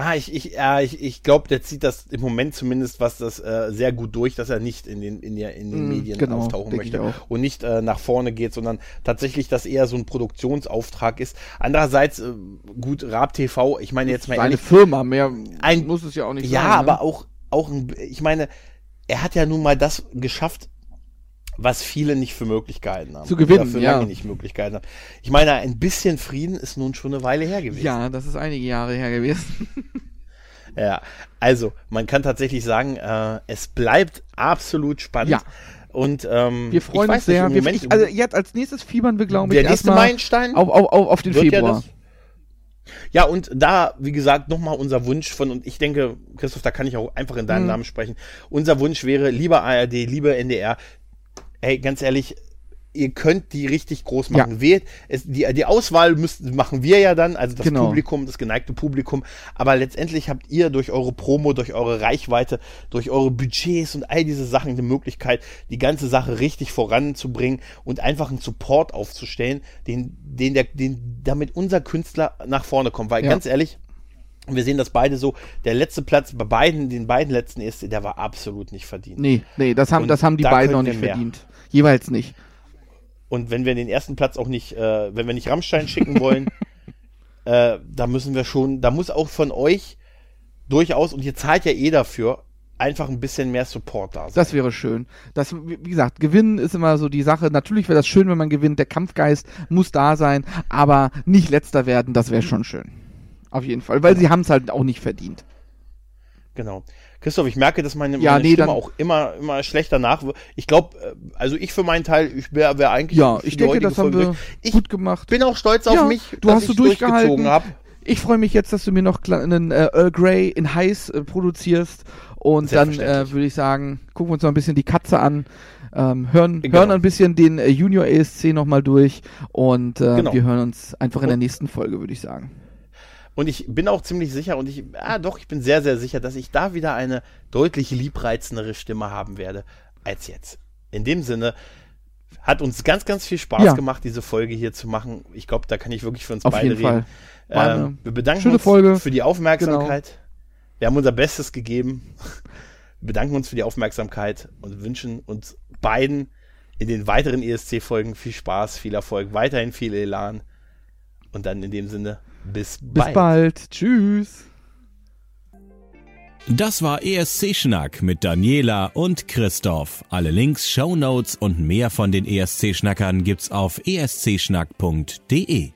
Ah, ich, ich, ja, ich, ich glaube, der zieht das im Moment zumindest was das äh, sehr gut durch, dass er nicht in den, in der, in den Mm, Medien genau, auftauchen möchte und nicht äh, nach vorne geht, sondern tatsächlich, dass eher so ein Produktionsauftrag ist. Andererseits, äh, gut, Raab TV, ich meine jetzt mal Seine ehrlich, Firma, mehr Ein- muss es ja auch nicht ja, sein. ne? aber auch, auch, ein, ich meine, er hat ja nun mal das geschafft, was viele nicht für möglich gehalten haben. Zu gewinnen, Oder für ja. lange nicht möglich gehalten haben. Ich meine, ein bisschen Frieden ist nun schon eine Weile her gewesen. Ja, das ist einige Jahre her gewesen. Ja, also man kann tatsächlich sagen, äh, es bleibt absolut spannend. Ja. Und ähm, Wir freuen uns sehr. Nicht, ich, also jetzt als nächstes fiebern wir, glaube ich, der nächste Meilenstein auf, auf, auf, auf den ja Februar. das. Ja, und da, wie gesagt, nochmal unser Wunsch von, und ich denke, Christoph, da kann ich auch einfach in deinem Mhm. Namen sprechen. Unser Wunsch wäre, lieber ARD, lieber NDR, ey, ganz ehrlich, ihr könnt die richtig groß machen. Ja. Wählt, es, die, die Auswahl müsst, machen wir ja dann, also das Genau. Publikum, das geneigte Publikum. Aber letztendlich habt ihr durch eure Promo, durch eure Reichweite, durch eure Budgets und all diese Sachen die Möglichkeit, die ganze Sache richtig voranzubringen und einfach einen Support aufzustellen, den, den, der, den damit unser Künstler nach vorne kommt. Weil Ja. ganz ehrlich, wir sehen das beide so, der letzte Platz bei beiden, den beiden letzten ESC, der war absolut nicht verdient. Nee, nee, das haben, Und das haben die beiden noch nicht wir verdient. Jeweils nicht. Und wenn wir den ersten Platz auch nicht, äh, wenn wir nicht Rammstein schicken wollen, äh, da müssen wir schon, da muss auch von euch durchaus, und ihr zahlt ja eh dafür, einfach ein bisschen mehr Support da sein. Das wäre schön. Das, wie wie gesagt, gewinnen ist immer so die Sache. Natürlich wäre das schön, wenn man gewinnt. Der Kampfgeist muss da sein, aber nicht letzter werden, das wäre schon schön. Auf jeden Fall, weil sie haben es halt auch nicht verdient. Genau. Christoph, ich merke, dass meine, Ja, meine nee, Stimme auch immer, immer schlechter nach. Ich glaube, also ich für meinen Teil, ich wäre wär eigentlich. Ja, ich denke, das haben wir. Ich gut gemacht. bin auch stolz auf Ja, mich, du hast so durchgehalten. hab. Ich freue mich jetzt, dass du mir noch einen äh, Earl Grey in heiß äh, produzierst. Und dann äh, würde ich sagen, gucken wir uns noch ein bisschen die Katze an. Ähm, hören, genau. hören ein bisschen den äh, Junior ESC nochmal durch und äh, genau. wir hören uns einfach in der nächsten Folge, würde ich sagen. Und ich bin auch ziemlich sicher und ich, ah doch, ich bin sehr, sehr sicher, dass ich da wieder eine deutlich liebreizendere Stimme haben werde als jetzt. In dem Sinne, hat uns ganz, ganz viel Spaß ja. gemacht, diese Folge hier zu machen. Ich glaube, da kann ich wirklich für uns Auf beide reden. Ähm, wir bedanken uns Folge. für die Aufmerksamkeit. Genau. Wir haben unser Bestes gegeben. Wir bedanken uns für die Aufmerksamkeit und wünschen uns beiden in den weiteren ESC-Folgen viel Spaß, viel Erfolg, weiterhin viel Elan. Und dann in dem Sinne, bis bald. Bis bald. Tschüss. Das war ESC Schnack mit Daniela und Christoph. Alle Links, Show Notes und mehr von den ESC Schnackern gibt's auf escschnack.de.